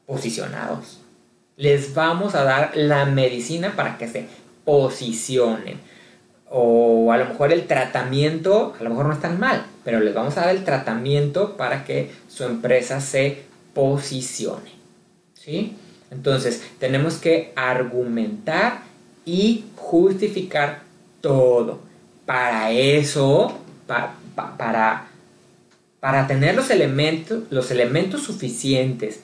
Speaker 2: posicionados. Les vamos a dar la medicina para que se posicionen. O a lo mejor el tratamiento, a lo mejor no es tan mal, pero les vamos a dar el tratamiento para que su empresa se posicione. ¿Sí? Entonces, tenemos que argumentar y justificar todo. Para eso, para, para tener los elementos, los elementos suficientes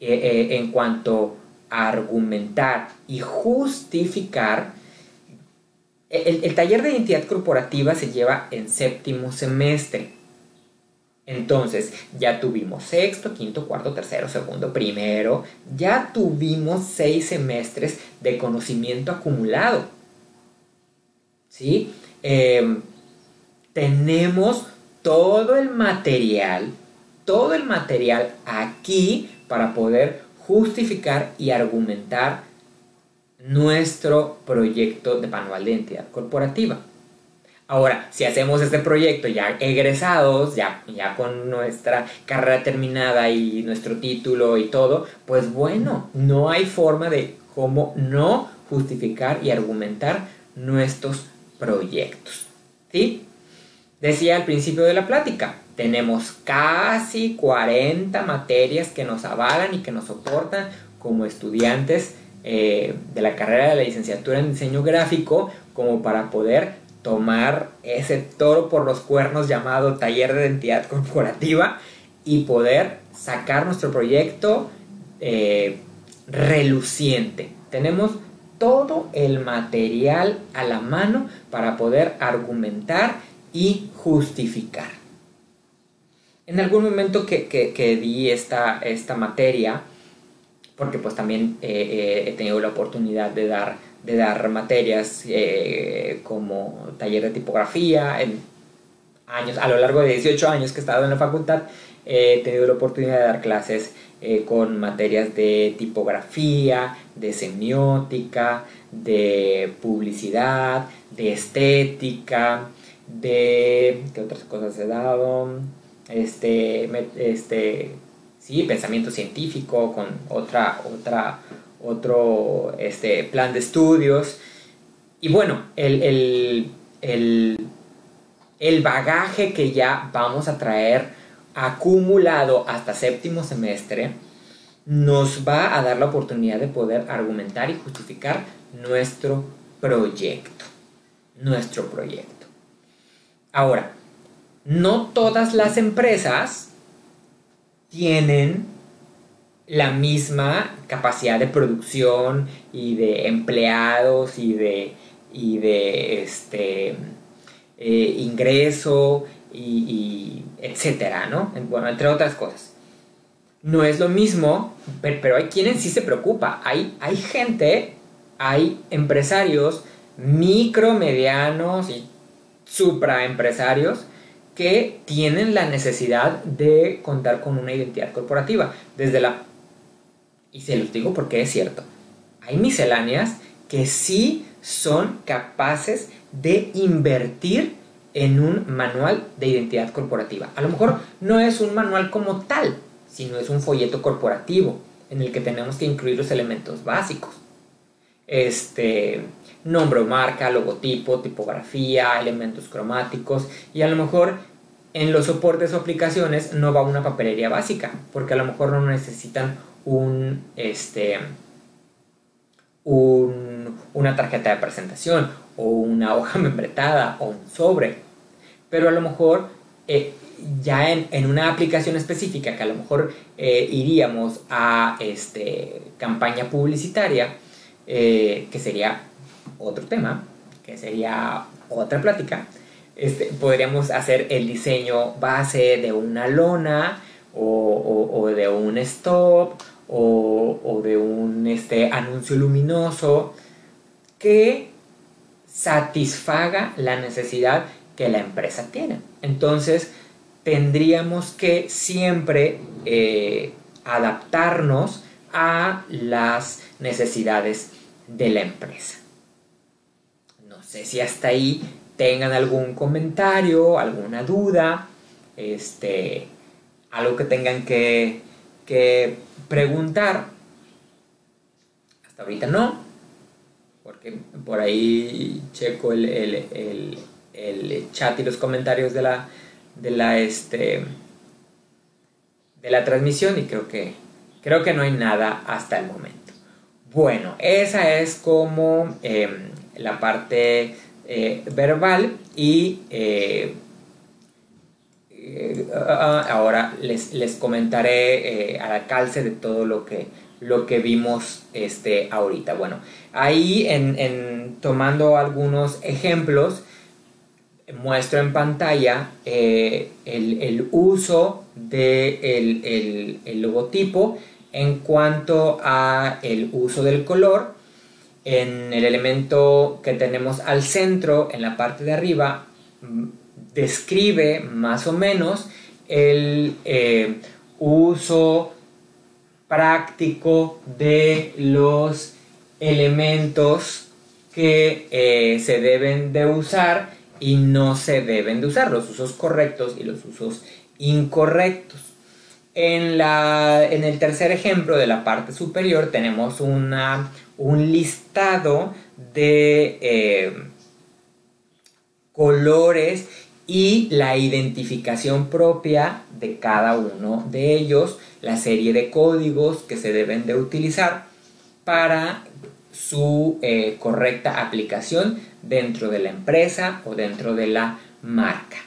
Speaker 2: eh, eh, en cuanto a argumentar y justificar, el, el taller de identidad corporativa se lleva en séptimo semestre. Entonces, ya tuvimos sexto, quinto, cuarto, tercero, segundo, primero. Ya tuvimos seis semestres de conocimiento acumulado. ¿sí? Em, tenemos todo el material, todo el material aquí para poder justificar y argumentar nuestro proyecto de manual de identidad corporativa. Ahora, si hacemos este proyecto ya egresados, ya, ya con nuestra carrera terminada y nuestro título y todo, pues bueno, no hay forma de cómo no justificar y argumentar nuestros proyectos. ¿Sí? Decía al principio de la plática, tenemos casi 40 materias que nos avalan y que nos soportan como estudiantes eh, de la carrera de la licenciatura en diseño gráfico como para poder tomar ese toro por los cuernos llamado taller de identidad corporativa y poder sacar nuestro proyecto eh, reluciente. Tenemos todo el material a la mano para poder argumentar y justificar. En algún momento que, di esta, esta materia, porque pues también eh, eh, he tenido la oportunidad de dar, de dar materias eh, como taller de tipografía en años, a lo largo de 18 años que he estado en la facultad, he tenido la oportunidad de dar clases con materias de tipografía, de semiótica, de publicidad, de estética, de... ¿Qué otras cosas he dado? Este, este, sí, pensamiento científico con otra, otra, otro este, plan de estudios. Y bueno, el, el, el, el bagaje que ya vamos a traer acumulado hasta séptimo semestre, nos va a dar la oportunidad de poder argumentar y justificar nuestro proyecto. Nuestro proyecto. Ahora, no todas las empresas tienen la misma capacidad de producción y de empleados y de, y de este, eh, ingreso y, etcétera, ¿no? Bueno, entre otras cosas. No es lo mismo, pero hay quienes sí se preocupa. Hay, hay gente, hay empresarios micro, medianos y supraempresarios que tienen la necesidad de contar con una identidad corporativa. Desde la... Y se los digo porque es cierto. Hay misceláneas que sí son capaces de invertir en un manual de identidad corporativa. A lo mejor no es un manual como tal, sino es un folleto corporativo en el que tenemos que incluir los elementos básicos. Este, nombre o marca, logotipo, tipografía, elementos cromáticos y a lo mejor en los soportes o aplicaciones no va una papelería básica porque a lo mejor no necesitan un, este, una tarjeta de presentación o una hoja membretada o un sobre pero a lo mejor eh, ya en, una aplicación específica que a lo mejor eh, iríamos a este, campaña publicitaria eh, que sería otro tema, que sería otra plática, este, podríamos hacer el diseño base de una lona o, de un stop o, de un este, anuncio luminoso que satisfaga la necesidad que la empresa tiene. Entonces, tendríamos que siempre eh, adaptarnos a las necesidades de la empresa sé si hasta ahí tengan algún comentario, alguna duda, este, algo que tengan que, preguntar. Hasta ahorita no, porque por ahí checo el, chat y los comentarios de la, de la, este, de la transmisión y creo que, creo que no hay nada hasta el momento. Bueno, esa es como... Em, la parte eh, verbal y eh, eh, ahora les, les comentaré al calce de todo lo que, lo que vimos este, ahorita. Bueno, ahí en, tomando algunos ejemplos, muestro en pantalla el, uso del de el logotipo en cuanto a el uso del color. En el elemento que tenemos al centro, en la parte de arriba, mm, describe más o menos el eh, uso práctico de los elementos que eh, se deben de usar y no se deben de usar, los usos correctos y los usos incorrectos. En, la, en el tercer ejemplo de la parte superior tenemos una un listado de eh, colores y la identificación propia de cada uno de ellos, la serie de códigos que se deben de utilizar para su eh, correcta aplicación dentro de la empresa o dentro de la marca.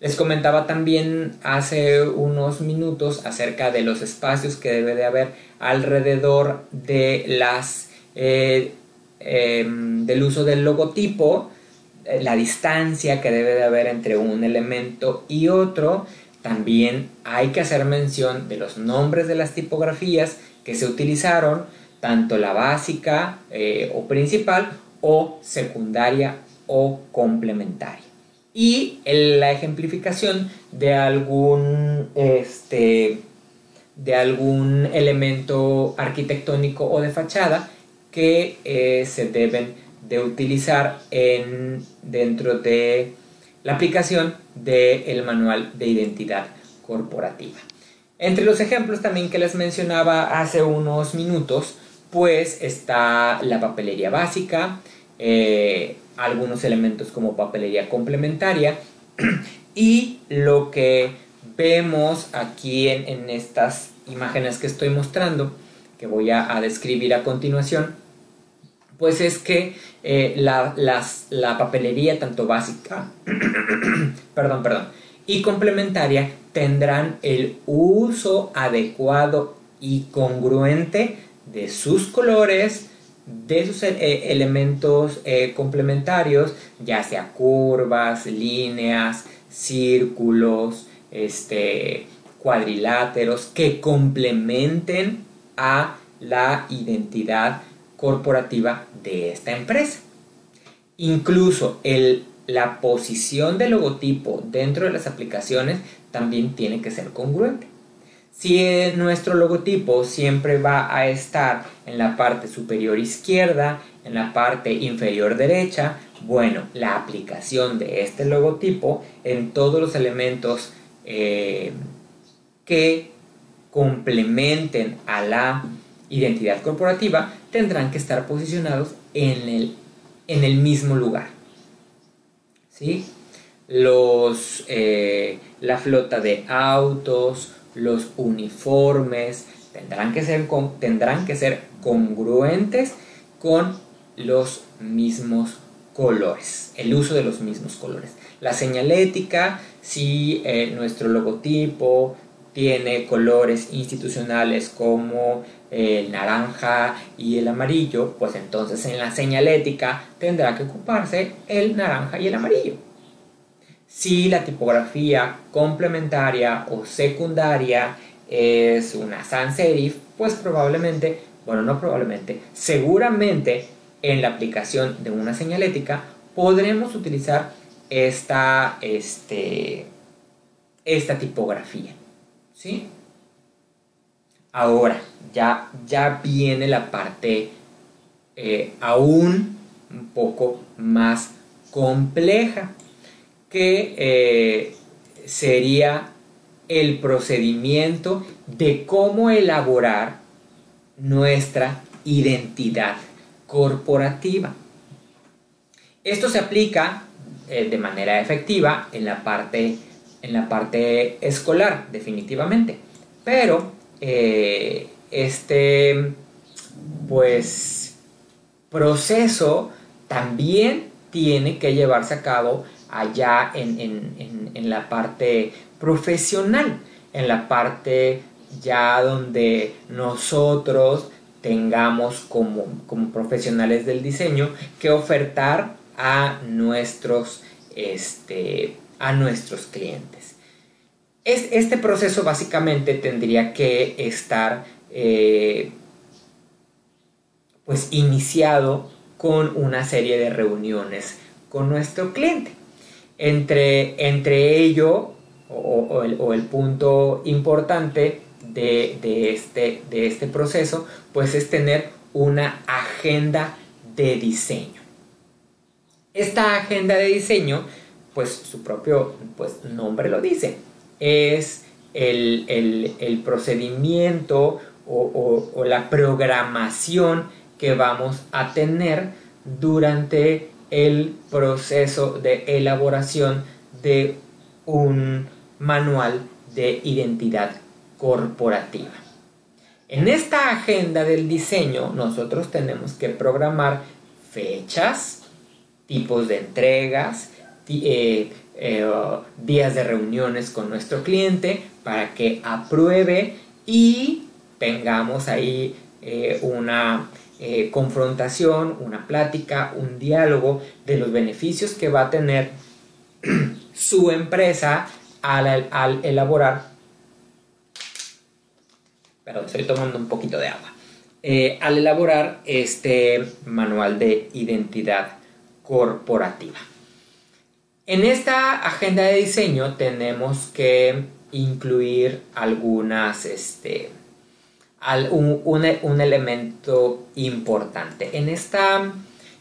Speaker 2: Les comentaba también hace unos minutos acerca de los espacios que debe de haber alrededor de las eh, em, del uso del logotipo, eh, la distancia que debe de haber entre un elemento y otro, también hay que hacer mención de los nombres de las tipografías que se utilizaron, tanto la básica eh, o principal o secundaria o complementaria. Y la ejemplificación de algún, este, de algún elemento arquitectónico o de fachada que eh, se deben de utilizar en, dentro de la aplicación del manual de identidad corporativa. Entre los ejemplos también que les mencionaba hace unos minutos, pues está la papelería básica, eh, algunos elementos como papelería complementaria. Y lo que vemos aquí en estas imágenes que estoy mostrando que voy a, describir a continuación, pues es que eh, la, papelería tanto básica, perdón, perdón, y complementaria tendrán el uso adecuado y congruente de sus colores, de sus eh, elementos eh, complementarios, ya sea curvas, líneas, círculos, este, cuadriláteros, que complementen a la identidad corporativa de esta empresa. Incluso el, la posición del logotipo dentro de las aplicaciones también tiene que ser congruente. Si nuestro logotipo siempre va a estar en la parte superior izquierda, en la parte inferior derecha, bueno, la aplicación de este logotipo en todos los elementos eh, que complementen a la identidad corporativa tendrán que estar posicionados en el, en el mismo lugar. ¿Sí? Los, eh, la flota de autos, los uniformes, tendrán que, ser, tendrán que ser congruentes con los mismos colores, el uso de los mismos colores. La señalética, si eh, nuestro logotipo tiene colores institucionales como el naranja y el amarillo, pues entonces en la señalética tendrá que ocuparse el naranja y el amarillo. Si la tipografía complementaria o secundaria es una sans serif, pues probablemente, bueno, no probablemente, seguramente en la aplicación de una señalética podremos utilizar esta, este, esta tipografía. ¿Sí? Ahora, ya, ya viene la parte eh, aún un poco más compleja que eh, sería el procedimiento de cómo elaborar nuestra identidad corporativa. Esto se aplica eh, de manera efectiva en la, parte, en la parte escolar, definitivamente. Pero eh, este pues proceso también tiene que llevarse a cabo allá en, la parte profesional, en la parte ya donde nosotros tengamos como, como profesionales del diseño que ofertar a nuestros, este, a nuestros clientes. Es, este proceso básicamente tendría que estar eh, pues iniciado con una serie de reuniones con nuestro cliente. Entre, entre ello, o, el, punto importante de, este, de este proceso, pues es tener una agenda de diseño. Esta agenda de diseño, pues su propio pues, nombre lo dice, es el, procedimiento o, o la programación que vamos a tener durante el proceso de elaboración de un manual de identidad corporativa. En esta agenda del diseño nosotros tenemos que programar fechas, tipos de entregas, eh, eh, días de reuniones con nuestro cliente para que apruebe y tengamos ahí eh, una eh, confrontación, una plática, un diálogo de los beneficios que va a tener su empresa al, elaborar. Perdón, estoy tomando un poquito de agua. Eh, al elaborar este manual de identidad corporativa. En esta agenda de diseño tenemos que incluir algunas este, un, elemento importante. En esta,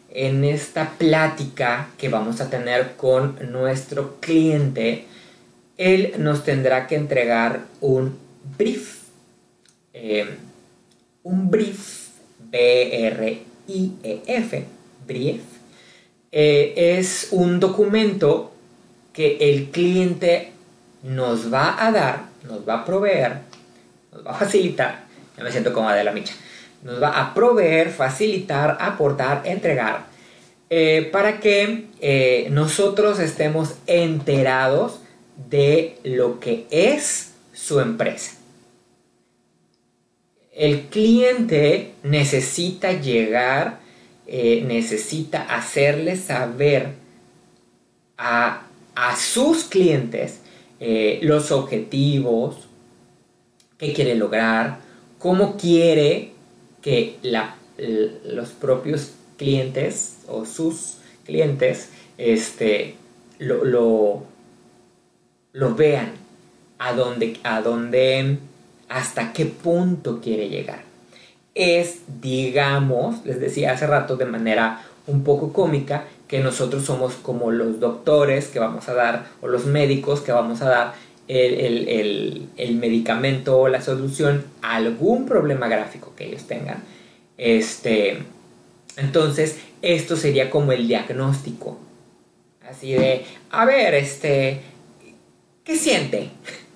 Speaker 2: en esta plática que vamos a tener con nuestro cliente, él nos tendrá que entregar un brief. Eh, un brief, B-R-I-E-F, brief, eh, es un documento que el cliente nos va a dar, nos va a proveer, nos va a facilitar yo me siento como de la micha. Nos va a proveer, facilitar, aportar, entregar, eh, para que eh, nosotros estemos enterados de lo que es su empresa. El cliente necesita llegar, eh, necesita hacerle saber a, sus clientes los objetivos que quiere lograr, cómo quiere que los propios clientes o sus clientes este, lo, lo, vean, a dónde, a dónde, hasta qué punto quiere llegar. Es, digamos, les decía hace rato de manera un poco cómica, que nosotros somos como los doctores que vamos a dar, o los médicos que vamos a dar el, el, medicamento o la solución a algún problema gráfico que ellos tengan. Este, entonces, esto sería como el diagnóstico. Así de, a ver, este, ¿qué siente?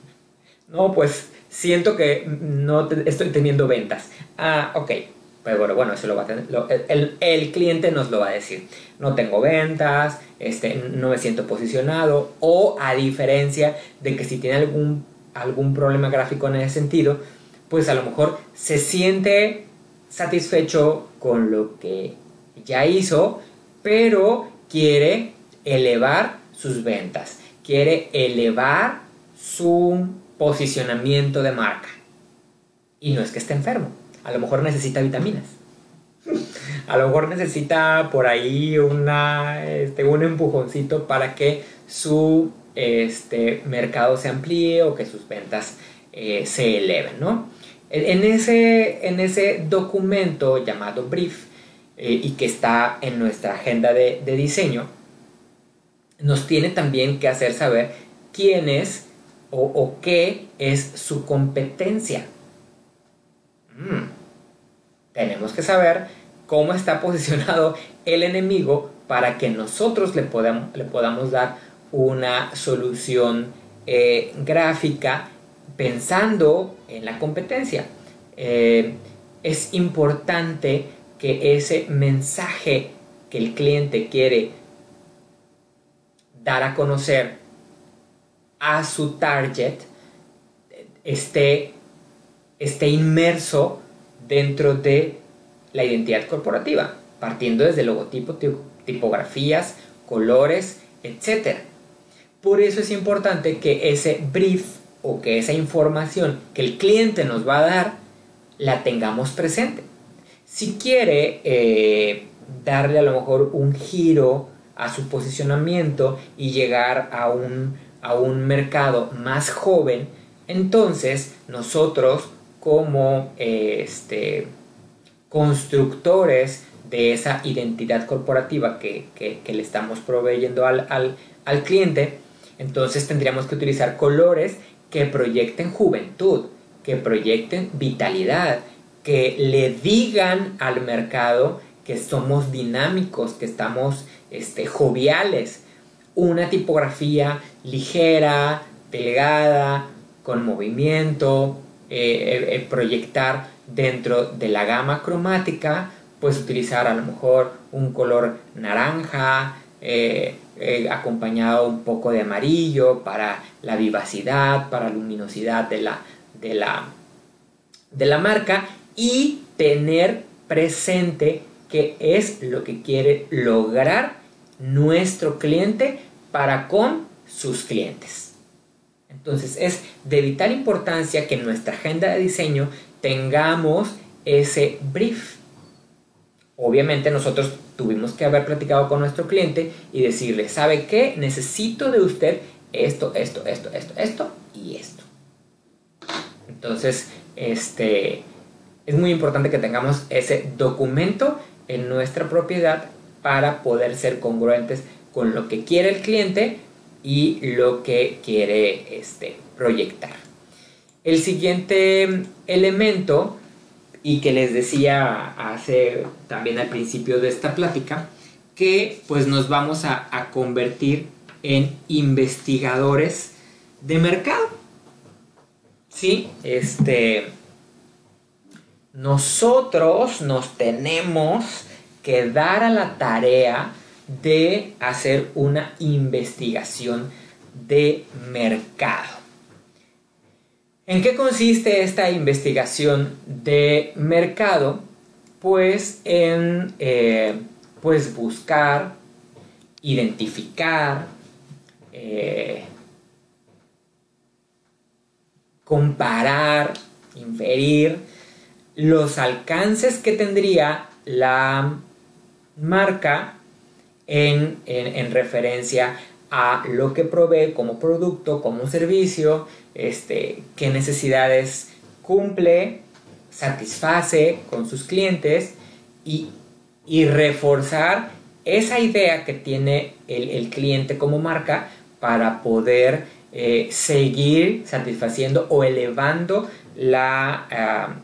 Speaker 2: No, pues siento que no estoy teniendo ventas. Ah, ok. Bueno, bueno, eso lo va a tener, el, el, cliente nos lo va a decir. No tengo ventas, este, no me siento posicionado. O a diferencia de que si tiene algún, algún problema gráfico en ese sentido, pues a lo mejor se siente satisfecho con lo que ya hizo, pero quiere elevar sus ventas, quiere elevar su posicionamiento de marca. Y no es que esté enfermo, a lo mejor necesita vitaminas. A lo mejor necesita por ahí una, este, un empujoncito para que su este, mercado se amplíe o que sus ventas eh, se eleven, ¿no? En ese, en ese documento llamado brief eh, y que está en nuestra agenda de, diseño, nos tiene también que hacer saber quién es o, qué es su competencia. Mm. Tenemos que saber cómo está posicionado el enemigo para que nosotros le podamos, dar una solución eh, gráfica pensando en la competencia. Eh, es importante que ese mensaje que el cliente quiere dar a conocer a su target esté, esté inmerso dentro de la identidad corporativa, partiendo desde logotipo, tipografías, colores, etc. Por eso es importante que ese brief o que esa información que el cliente nos va a dar la tengamos presente. Si quiere eh, darle a lo mejor un giro a su posicionamiento y llegar a un, a un mercado más joven, entonces nosotros como este, constructores de esa identidad corporativa que, le estamos proveyendo al, al cliente, entonces tendríamos que utilizar colores que proyecten juventud, que proyecten vitalidad, que le digan al mercado que somos dinámicos, que estamos este, joviales. Una tipografía ligera, delgada, con movimiento, eh, eh, proyectar dentro de la gama cromática, pues utilizar a lo mejor un color naranja, eh, acompañado un poco de amarillo para la vivacidad, para luminosidad de la, de la, de la marca y tener presente qué es lo que quiere lograr nuestro cliente para con sus clientes. Entonces es de vital importancia que en nuestra agenda de diseño tengamos ese brief. Obviamente nosotros tuvimos que haber platicado con nuestro cliente y decirle, ¿sabe qué? Necesito de usted esto, esto, esto, esto, esto y esto. Entonces, este, es muy importante que tengamos ese documento en nuestra propiedad para poder ser congruentes con lo que quiere el cliente y lo que quiere este, proyectar. El siguiente elemento, y que les decía hace también al principio de esta plática, que pues nos vamos a, convertir en investigadores de mercado. Sí, este. Nosotros nos tenemos que dar a la tarea de hacer una investigación de mercado. ¿En qué consiste esta investigación de mercado? Pues en eh, pues buscar, identificar, eh, comparar, inferir los alcances que tendría la marca en, referencia a lo que provee como producto, como servicio, este, qué necesidades cumple, satisface con sus clientes y, reforzar esa idea que tiene el, cliente como marca para poder eh, seguir satisfaciendo o elevando la, ah,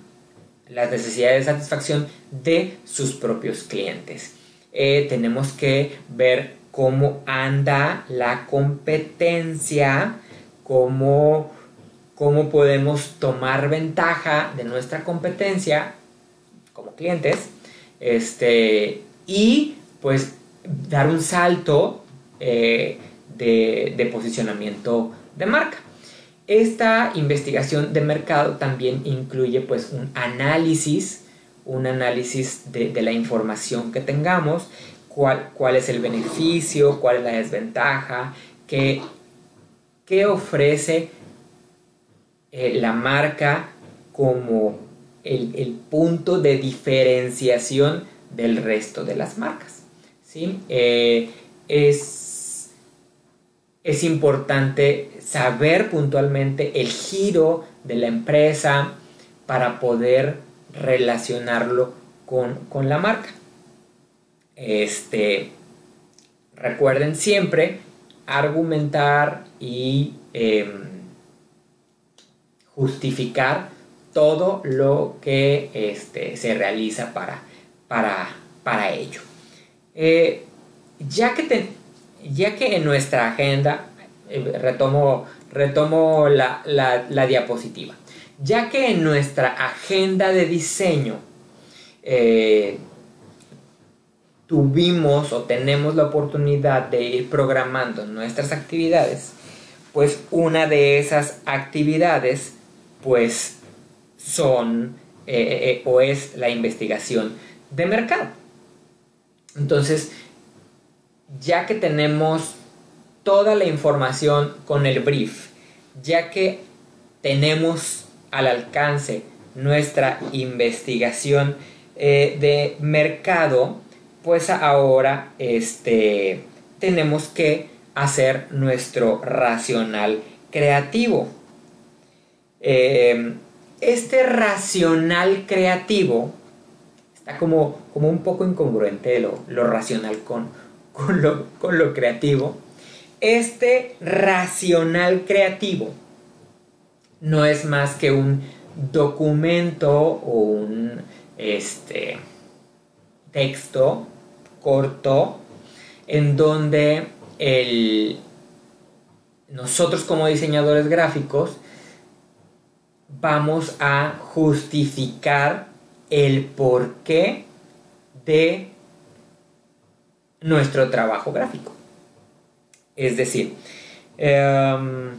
Speaker 2: las necesidades de satisfacción de sus propios clientes. Eh, tenemos que ver cómo anda la competencia, cómo, cómo podemos tomar ventaja de nuestra competencia como clientes este, y pues dar un salto eh, de, de posicionamiento de marca. Esta investigación de mercado también incluye pues un análisis, un análisis de, la información que tengamos, cuál, cuál, es el beneficio, cuál es la desventaja, qué, qué ofrece eh, la marca como el, punto de diferenciación del resto de las marcas. ¿sí? Eh, es es importante saber puntualmente el giro de la empresa para poder relacionarlo con, la marca. Este, recuerden siempre argumentar y em, justificar todo lo que este, se realiza para, para, para ello. Eh, ya que te, ya que en nuestra agenda, eh, retomo, retomo la, diapositiva, ya que en nuestra agenda de diseño eh, tuvimos o tenemos la oportunidad de ir programando nuestras actividades, pues una de esas actividades pues son eh, o es la investigación de mercado. Entonces, ya que tenemos toda la información con el brief, ya que tenemos al alcance nuestra investigación eh, de mercado, pues ahora este, tenemos que hacer nuestro racional creativo. Em, este racional creativo está como, como un poco incongruente lo, lo racional con, con lo, creativo, este racional creativo no es más que un documento o un este, texto corto en donde el, nosotros como diseñadores gráficos vamos a justificar el porqué de nuestro trabajo gráfico. Es decir, em,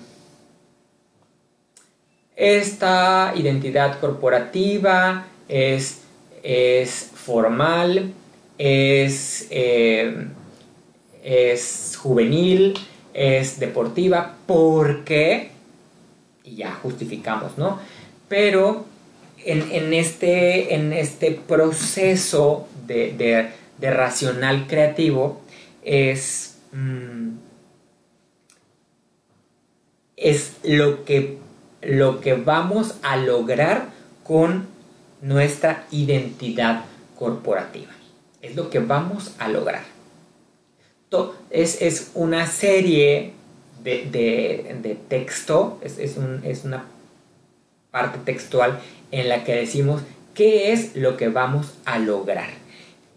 Speaker 2: esta identidad corporativa es, es formal, es, em, es juvenil, es deportiva, porque, y ya justificamos, ¿no? Pero en, este, en este proceso de de racional creativo es, mm, es lo, que, lo que vamos a lograr con nuestra identidad corporativa. Es lo que vamos a lograr. Es, es una serie de, texto, es, es una parte textual en la que decimos qué es lo que vamos a lograr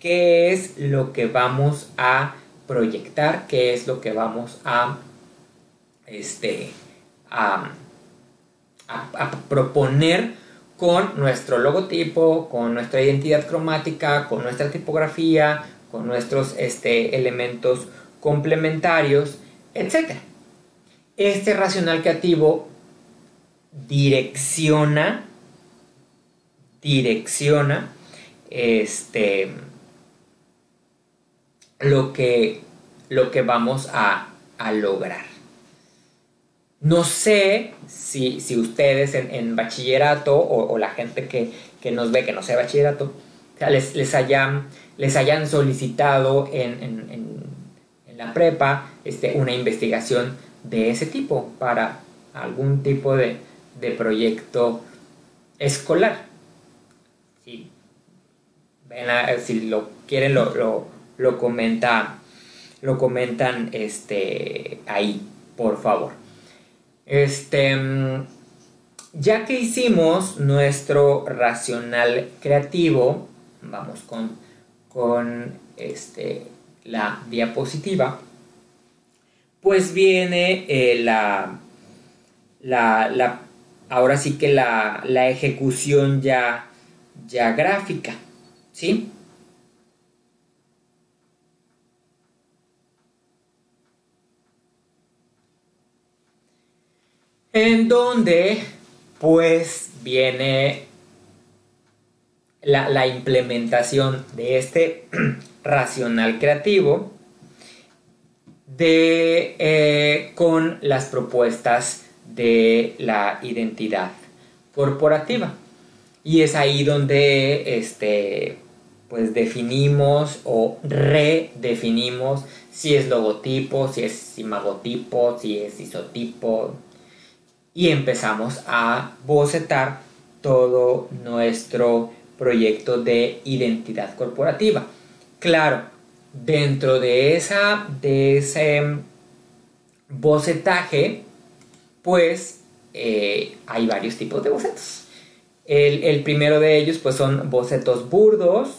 Speaker 2: qué es lo que vamos a proyectar, qué es lo que vamos a, este, a, proponer con nuestro logotipo, con nuestra identidad cromática, con nuestra tipografía, con nuestros este, elementos complementarios, etc. este racional creativo direcciona, direcciona, este, lo que, lo que vamos a, lograr. No sé si, ustedes en, bachillerato o, la gente que, nos ve que no sea bachillerato, les, les, hayan, les hayan solicitado en, la prepa este, una investigación de ese tipo para algún tipo de, proyecto escolar. Si, si lo quieren, lo, lo, comenta, lo comentan este, ahí, por favor. Este, ya que hicimos nuestro racional creativo, vamos con, con este, la diapositiva, pues viene eh, la, la, ahora sí que la, la ejecución ya, ya gráfica, ¿sí? En donde pues viene la, implementación de este racional creativo de, eh, con las propuestas de la identidad corporativa. Y es ahí donde este, pues definimos o redefinimos si es logotipo, si es imagotipo, si es isotipo. Y empezamos a bocetar todo nuestro proyecto de identidad corporativa. Claro, dentro de, esa, de ese bocetaje, pues eh, hay varios tipos de bocetos. El, primero de ellos pues son bocetos burdos,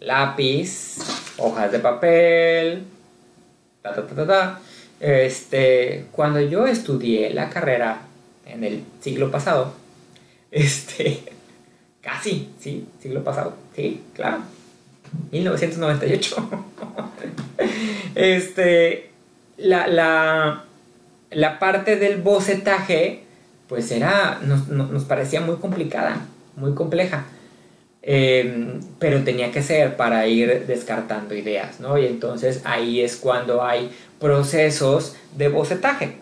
Speaker 2: lápiz, hojas de papel, Este, cuando yo estudié la carrera en el siglo pasado, este, casi, sí, siglo pasado, sí, claro, 1998. este, la, la, la, parte del bocetaje, pues era, nos, parecía muy complicada, muy compleja. Em, pero tenía que ser para ir descartando ideas, ¿no? Y entonces ahí es cuando hay procesos de bocetaje.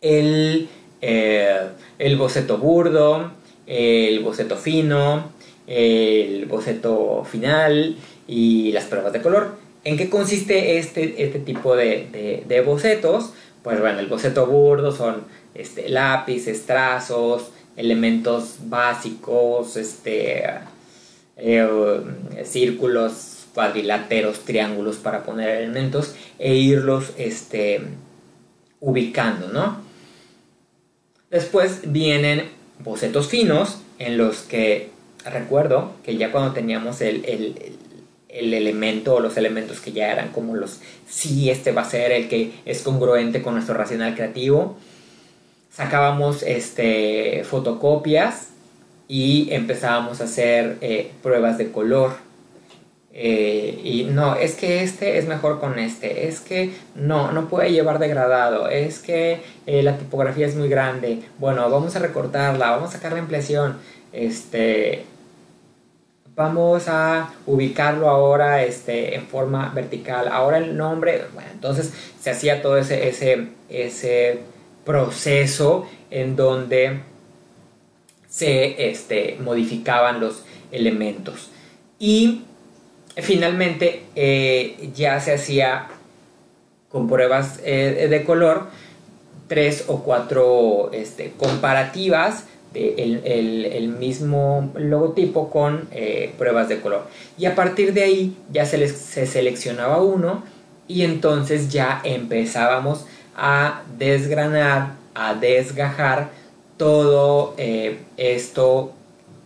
Speaker 2: El, eh, el boceto burdo, el boceto fino, el boceto final y las pruebas de color. ¿En qué consiste este, este tipo de, bocetos? Pues bueno, el boceto burdo son este, lápices, trazos, elementos básicos, este, eh, círculos, cuadriláteros, triángulos para poner elementos e irlos este, ubicando, ¿no? Después vienen bocetos finos en los que recuerdo que ya cuando teníamos el, elemento o los elementos que ya eran como los, sí, este va a ser el que es congruente con nuestro racional creativo, sacábamos este, fotocopias y empezábamos a hacer eh, pruebas de color. Eh, y no, es que este es mejor con este, es que no, no puede llevar degradado, es que eh, la tipografía es muy grande, bueno, vamos a recortarla, vamos a sacar la impresión, este, vamos a ubicarlo ahora este, en forma vertical. Ahora el nombre, bueno, entonces se hacía todo ese, ese, ese proceso en donde se este, modificaban los elementos. Y finalmente eh, ya se hacía con pruebas eh, de color tres o cuatro este, comparativas el, mismo logotipo con eh, pruebas de color. Y a partir de ahí ya se, les, se seleccionaba uno y entonces ya empezábamos a desgranar, a desgajar todo esto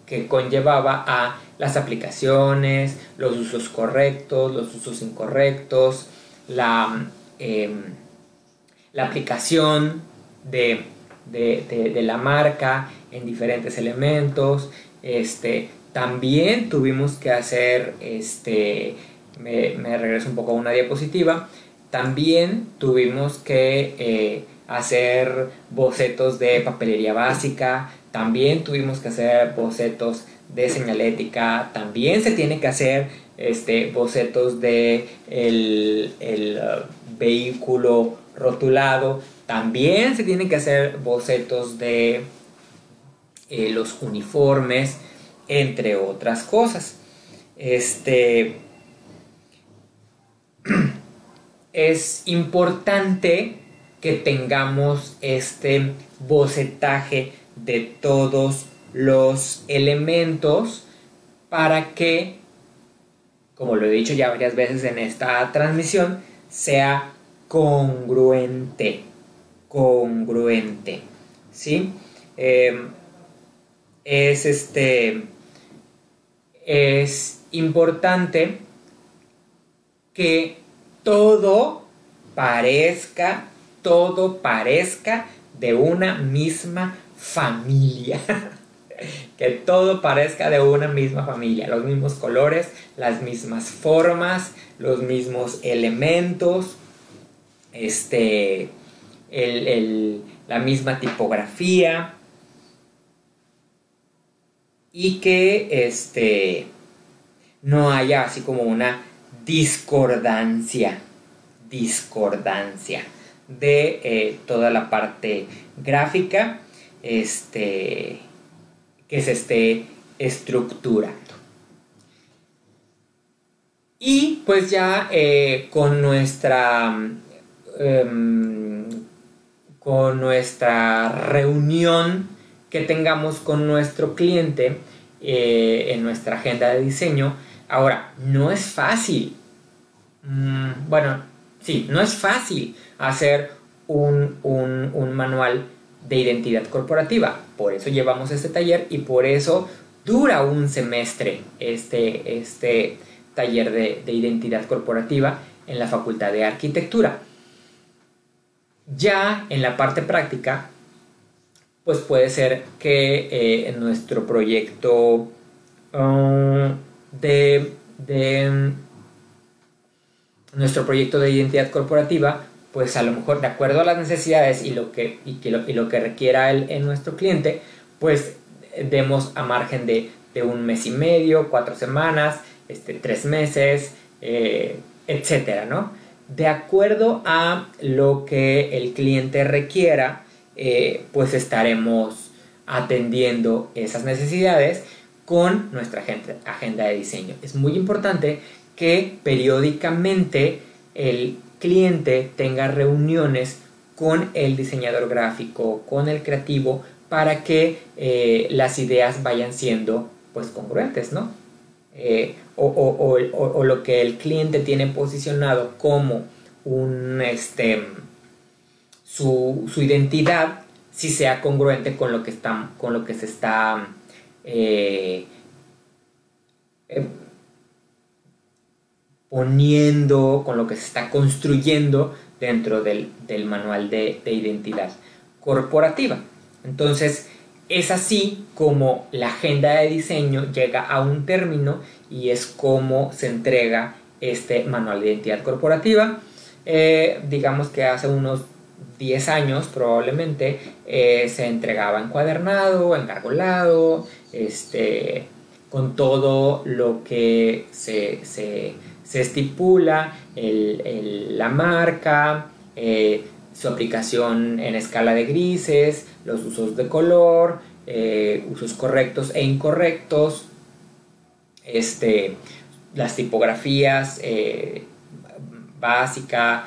Speaker 2: que conllevaba a las aplicaciones, los usos correctos, los usos incorrectos, la, em, la aplicación de, de, la marca en diferentes elementos. Este, también tuvimos que hacer, este, me, regreso un poco a una diapositiva, también tuvimos que eh, hacer bocetos de papelería básica, también tuvimos que hacer bocetos de señalética, también se tiene que hacer este, bocetos de el, uh, vehículo rotulado, también se tienen que hacer bocetos de eh, los uniformes, entre otras cosas. Este es importante que tengamos este bocetaje de todos los elementos para que, como lo he dicho ya varias veces en esta transmisión, sea congruente. Congruente. ¿Sí? Em, es este. Es importante que todo parezca, todo parezca de una misma familia. que todo parezca de una misma familia, los mismos colores, las mismas formas, los mismos elementos, este, la misma tipografía. Y que este, no haya así como una discordancia, discordancia de eh, toda la parte gráfica este, que se esté estructurando. Y pues ya eh, con nuestra em, con nuestra reunión que tengamos con nuestro cliente eh, en nuestra agenda de diseño. Ahora, no es fácil. Mm, bueno, sí, no es fácil hacer un, un manual de identidad corporativa. Por eso llevamos este taller y por eso dura un semestre este, este taller de, identidad corporativa en la Facultad de Arquitectura. Ya en la parte práctica, pues puede ser que eh, nuestro proyecto um, de, de nuestro proyecto de identidad corporativa pues a lo mejor de acuerdo a las necesidades y lo que, y que, y lo que requiera el, nuestro cliente, pues demos a margen de, de, un mes y medio, cuatro semanas, este, tres meses, eh, etcétera, ¿no? De acuerdo a lo que el cliente requiera, eh, pues estaremos atendiendo esas necesidades con nuestra agenda de diseño. Es muy importante que periódicamente el cliente tenga reuniones con el diseñador gráfico, con el creativo, para que eh, las ideas vayan siendo pues congruentes, ¿no? Eh, o, lo que el cliente tiene posicionado como un este su, identidad si sea congruente con lo que está con lo que se está eh, poniendo, con lo que se está construyendo dentro del, manual de, identidad corporativa. Entonces, es así como la agenda de diseño llega a un término y es como se entrega este manual de identidad corporativa. Eh, digamos que hace unos 10 años probablemente eh, se entregaba encuadernado, encargolado, este, con todo lo que se se estipula la marca, eh, su aplicación en escala de grises, los usos de color, eh, usos correctos e incorrectos, este, las tipografías eh, básica,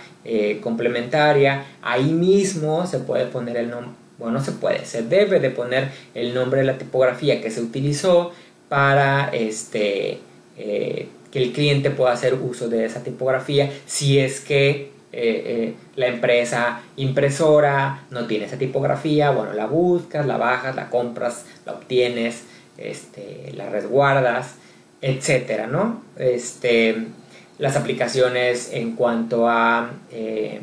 Speaker 2: complementaria. Ahí mismo se puede poner el nombre, bueno, se puede, se debe de poner el nombre de la tipografía que se utilizó para este, que el cliente pueda hacer uso de esa tipografía si es que eh, eh, la empresa impresora no tiene esa tipografía, bueno, la buscas, la bajas, la compras, la obtienes, este, la resguardas, etcétera, ¿no? Este, las aplicaciones en cuanto a eh,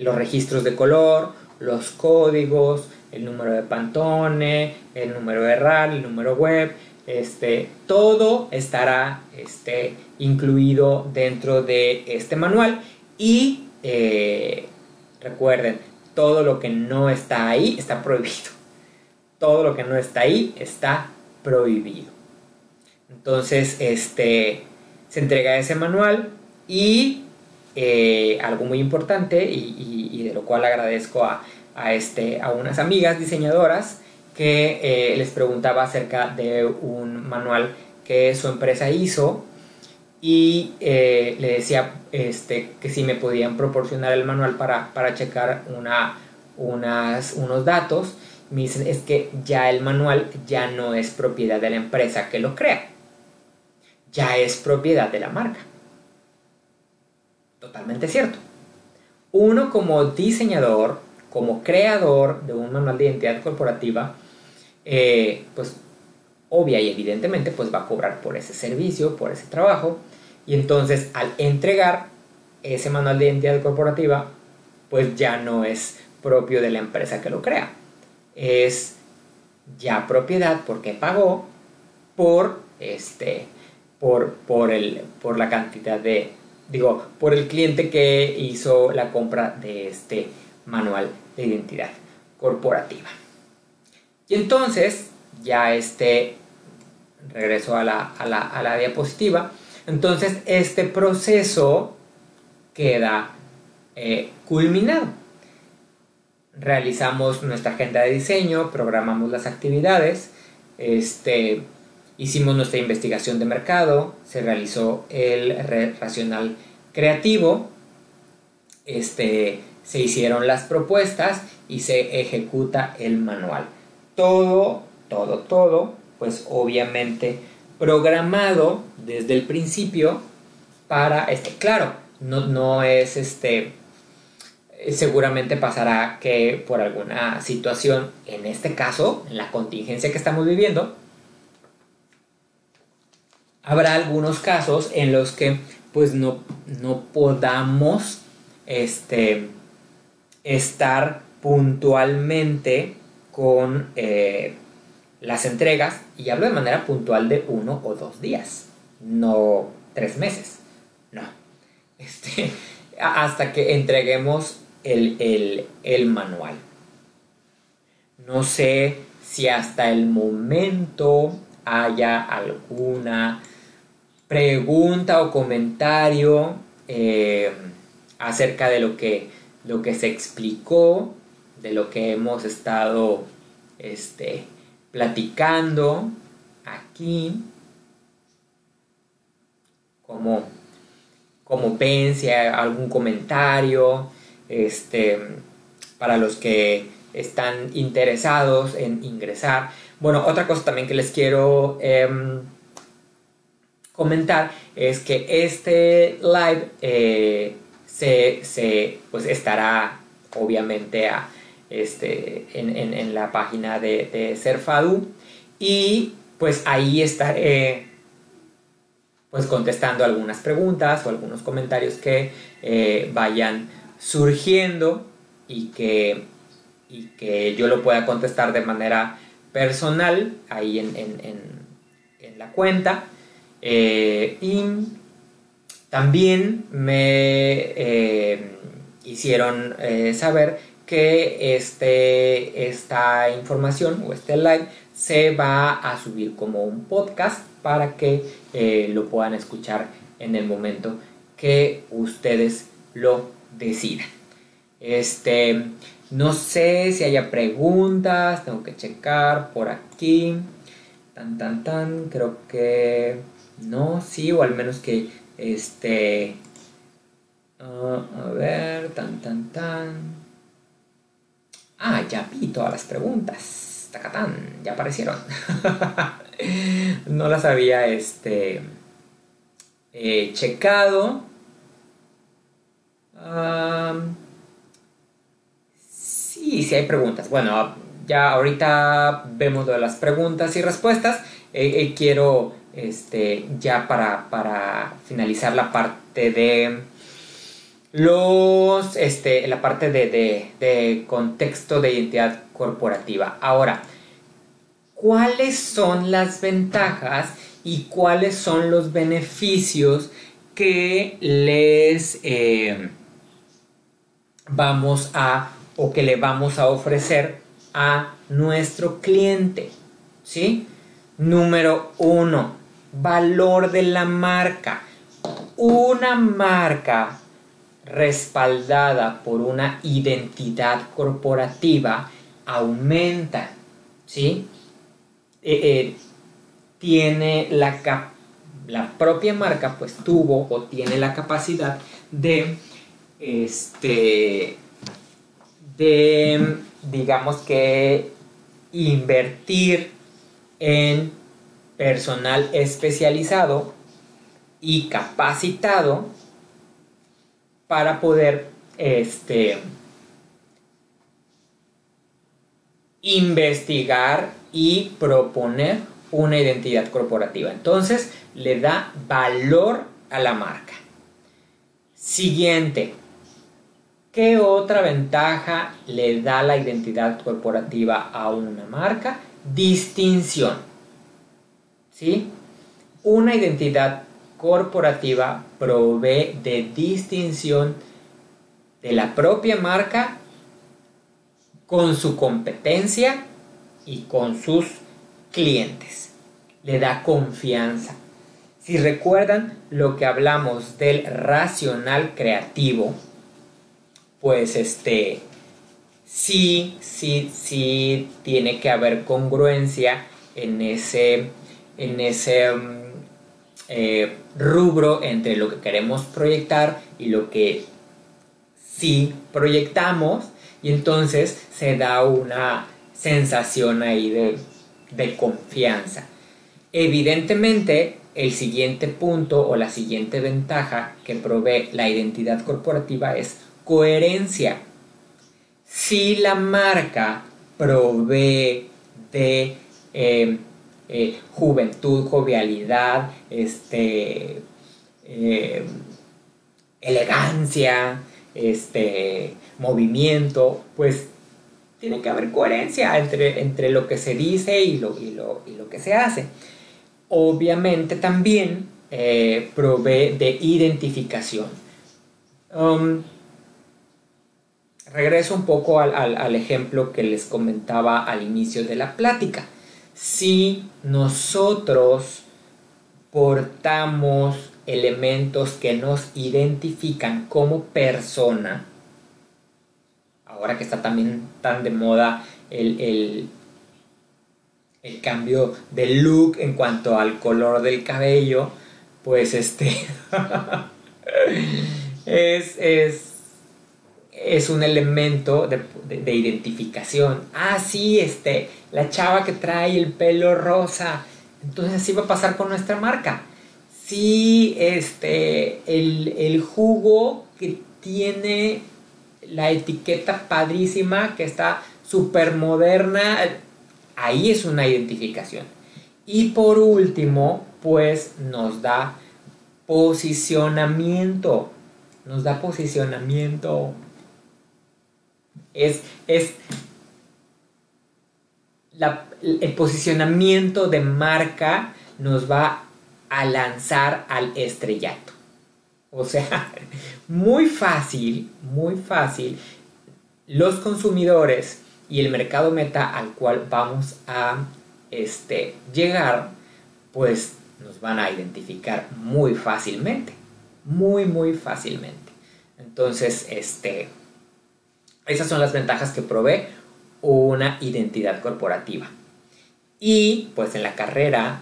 Speaker 2: los registros de color, los códigos, el número de Pantone, el número de RAL, el número web, este, todo estará este, incluido dentro de este manual Y eh, recuerden, todo lo que no está ahí está prohibido. Todo lo que no está ahí está prohibido. Entonces, este, se entrega ese manual y eh, algo muy importante y, de lo cual agradezco a, este, a unas amigas diseñadoras que eh, les preguntaba acerca de un manual que su empresa hizo y eh, le decía este, que si me podían proporcionar el manual para, para checar una, unas, unos datos. Me dicen es que ya el manual ya no es propiedad de la empresa que lo crea, ya es propiedad de la marca. Totalmente cierto. Uno como diseñador, como creador de un manual de identidad corporativa, eh, pues obvia y evidentemente pues va a cobrar por ese servicio, por ese trabajo. Y entonces al entregar ese manual de identidad corporativa, pues ya no es propio de la empresa que lo crea. Es ya propiedad porque pagó por este por, por, el, por la cantidad de digo por el cliente que hizo la compra de este manual de identidad corporativa. Y entonces ya este regreso a la, diapositiva. Entonces este proceso queda eh, culminado. Realizamos nuestra agenda de diseño, programamos las actividades, este, hicimos nuestra investigación de mercado, se realizó el racional creativo, este, se hicieron las propuestas y se ejecuta el manual. Todo, todo, todo pues obviamente programado desde el principio para este, claro, no, no es este, seguramente pasará que por alguna situación, en este caso, en la contingencia que estamos viviendo, habrá algunos casos en los que pues no, no podamos este, estar puntualmente con eh, las entregas, y hablo de manera puntual de uno o dos días, no tres meses, no. Este, hasta que entreguemos el, el manual. No sé si hasta el momento haya alguna pregunta o comentario eh, acerca de lo que, lo que se explicó, de lo que hemos estado este, platicando aquí, como, como ven, si hay algún comentario, este, para los que están interesados en ingresar. Bueno, otra cosa también que les quiero em, comentar es que este live eh, se, pues estará obviamente a, este, en, la página de, de Serfadu y pues ahí estaré pues contestando algunas preguntas o algunos comentarios que eh, vayan surgiendo y que, y que yo lo pueda contestar de manera personal ahí en, la cuenta. Eh, y también me eh, hicieron saber que este, esta información o este live se va a subir como un podcast para que eh, lo puedan escuchar en el momento que ustedes lo decidan. Este, no sé si haya preguntas, tengo que checar por aquí. Tan, tan, tan, creo que no, sí, o al menos que este. Ah, a ver, tan, tan, tan. Ah, ya vi todas las preguntas. Tacatán, ya aparecieron. no las había este, eh, checado. sí, sí hay preguntas. Bueno, ya ahorita vemos de las preguntas y respuestas. Eh, eh, quiero, este, ya para, para finalizar la parte de los, este, la parte de, contexto de identidad corporativa. Ahora, ¿cuáles son las ventajas y cuáles son los beneficios que les, eh, vamos a o que le vamos a ofrecer a nuestro cliente. ¿Sí? Número uno, valor de la marca. Una marca respaldada por una identidad corporativa aumenta, ¿sí? Eh, eh, tiene la, la propia marca, pues tuvo o tiene la capacidad de, este, de, digamos que, invertir en personal especializado y capacitado para poder este, investigar y proponer una identidad corporativa. Entonces le da valor a la marca. Siguiente. ¿Qué otra ventaja le da la identidad corporativa a una marca? Distinción. ¿Sí? Una identidad corporativa provee de distinción de la propia marca con su competencia y con sus clientes. Le da confianza. Si recuerdan lo que hablamos del racional creativo, pues este sí, sí, sí tiene que haber congruencia en ese, en ese mm, eh, rubro entre lo que queremos proyectar y lo que sí proyectamos y entonces se da una sensación ahí de, confianza. Evidentemente, el siguiente punto o la siguiente ventaja que provee la identidad corporativa es coherencia. Si la marca provee de eh, eh, juventud, jovialidad, este, eh, elegancia, este, movimiento, pues tiene que haber coherencia entre, entre lo que se dice y lo, y lo, y lo que se hace. Obviamente también eh, provee de identificación. Um, regreso un poco al, al, ejemplo que les comentaba al inicio de la plática. Si nosotros portamos elementos que nos identifican como persona, ahora que está también tan de moda el, el, cambio de look en cuanto al color del cabello, pues este es, es, un elemento de, identificación. Ah, sí, este, la chava que trae el pelo rosa. Entonces así va a pasar con nuestra marca. Sí, este, el, el jugo que tiene la etiqueta padrísima que está súper moderna, ahí es una identificación. Y por último, pues nos da posicionamiento. Nos da posicionamiento. Es, es el posicionamiento de marca nos va a lanzar al estrellato. O sea, muy fácil, muy fácil. Los consumidores y el mercado meta al cual vamos a este, llegar, pues nos van a identificar muy fácilmente. Muy, muy fácilmente. Entonces, este, esas son las ventajas que provee una identidad corporativa. Y pues en la carrera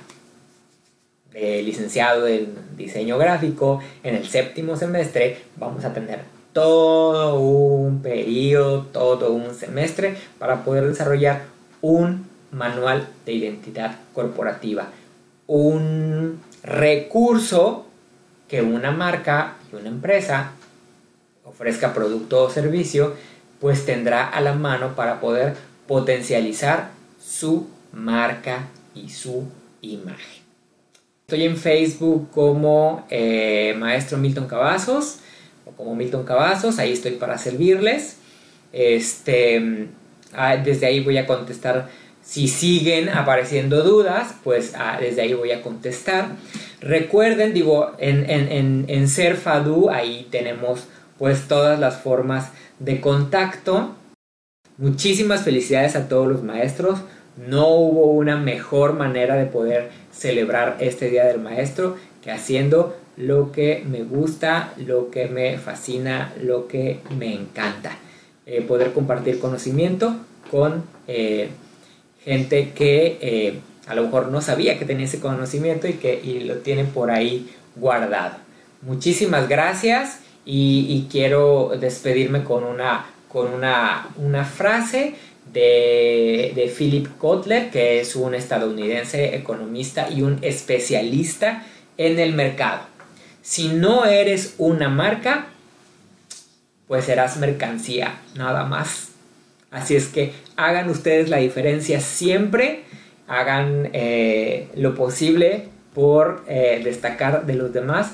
Speaker 2: de licenciado en diseño gráfico, en el séptimo semestre vamos a tener todo un periodo, todo un semestre para poder desarrollar un manual de identidad corporativa. Un recurso que una marca y una empresa ofrezca producto o servicio, pues tendrá a la mano para poder potencializar su marca y su imagen. Estoy en Facebook como eh, Maestro Milton Cavazos o como Milton Cavazos, ahí estoy para servirles. Este, ah, desde ahí voy a contestar. Si siguen apareciendo dudas, pues ah, desde ahí voy a contestar. Recuerden, digo, en, en, en, Serfadu ahí tenemos pues todas las formas de contacto. Muchísimas felicidades a todos los maestros. No hubo una mejor manera de poder celebrar este Día del Maestro que haciendo lo que me gusta, lo que me fascina, lo que me encanta. Eh, poder compartir conocimiento con eh, gente que eh, a lo mejor no sabía que tenía ese conocimiento y que lo tiene por ahí guardado. Muchísimas gracias y, quiero despedirme con una, con una, una frase de, de, Philip Kotler, que es un estadounidense economista y un especialista en el mercado. Si no eres una marca, pues serás mercancía, nada más. Así es que hagan ustedes la diferencia siempre, hagan eh, lo posible por eh, destacar de los demás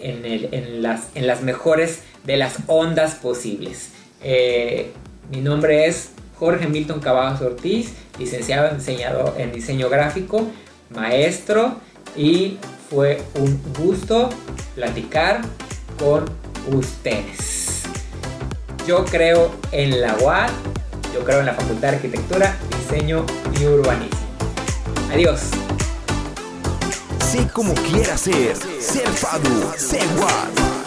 Speaker 2: en, las, en, las, mejores de las ondas posibles. Eh, mi nombre es Jorge Milton Cavazos Ortiz, licenciado en, en diseño gráfico, maestro y fue un gusto platicar con ustedes. Yo creo en la UAD, yo creo en la Facultad de Arquitectura, Diseño y Urbanismo. Adiós.
Speaker 1: Sé como quieras ser, ser Fadu, ser UAD.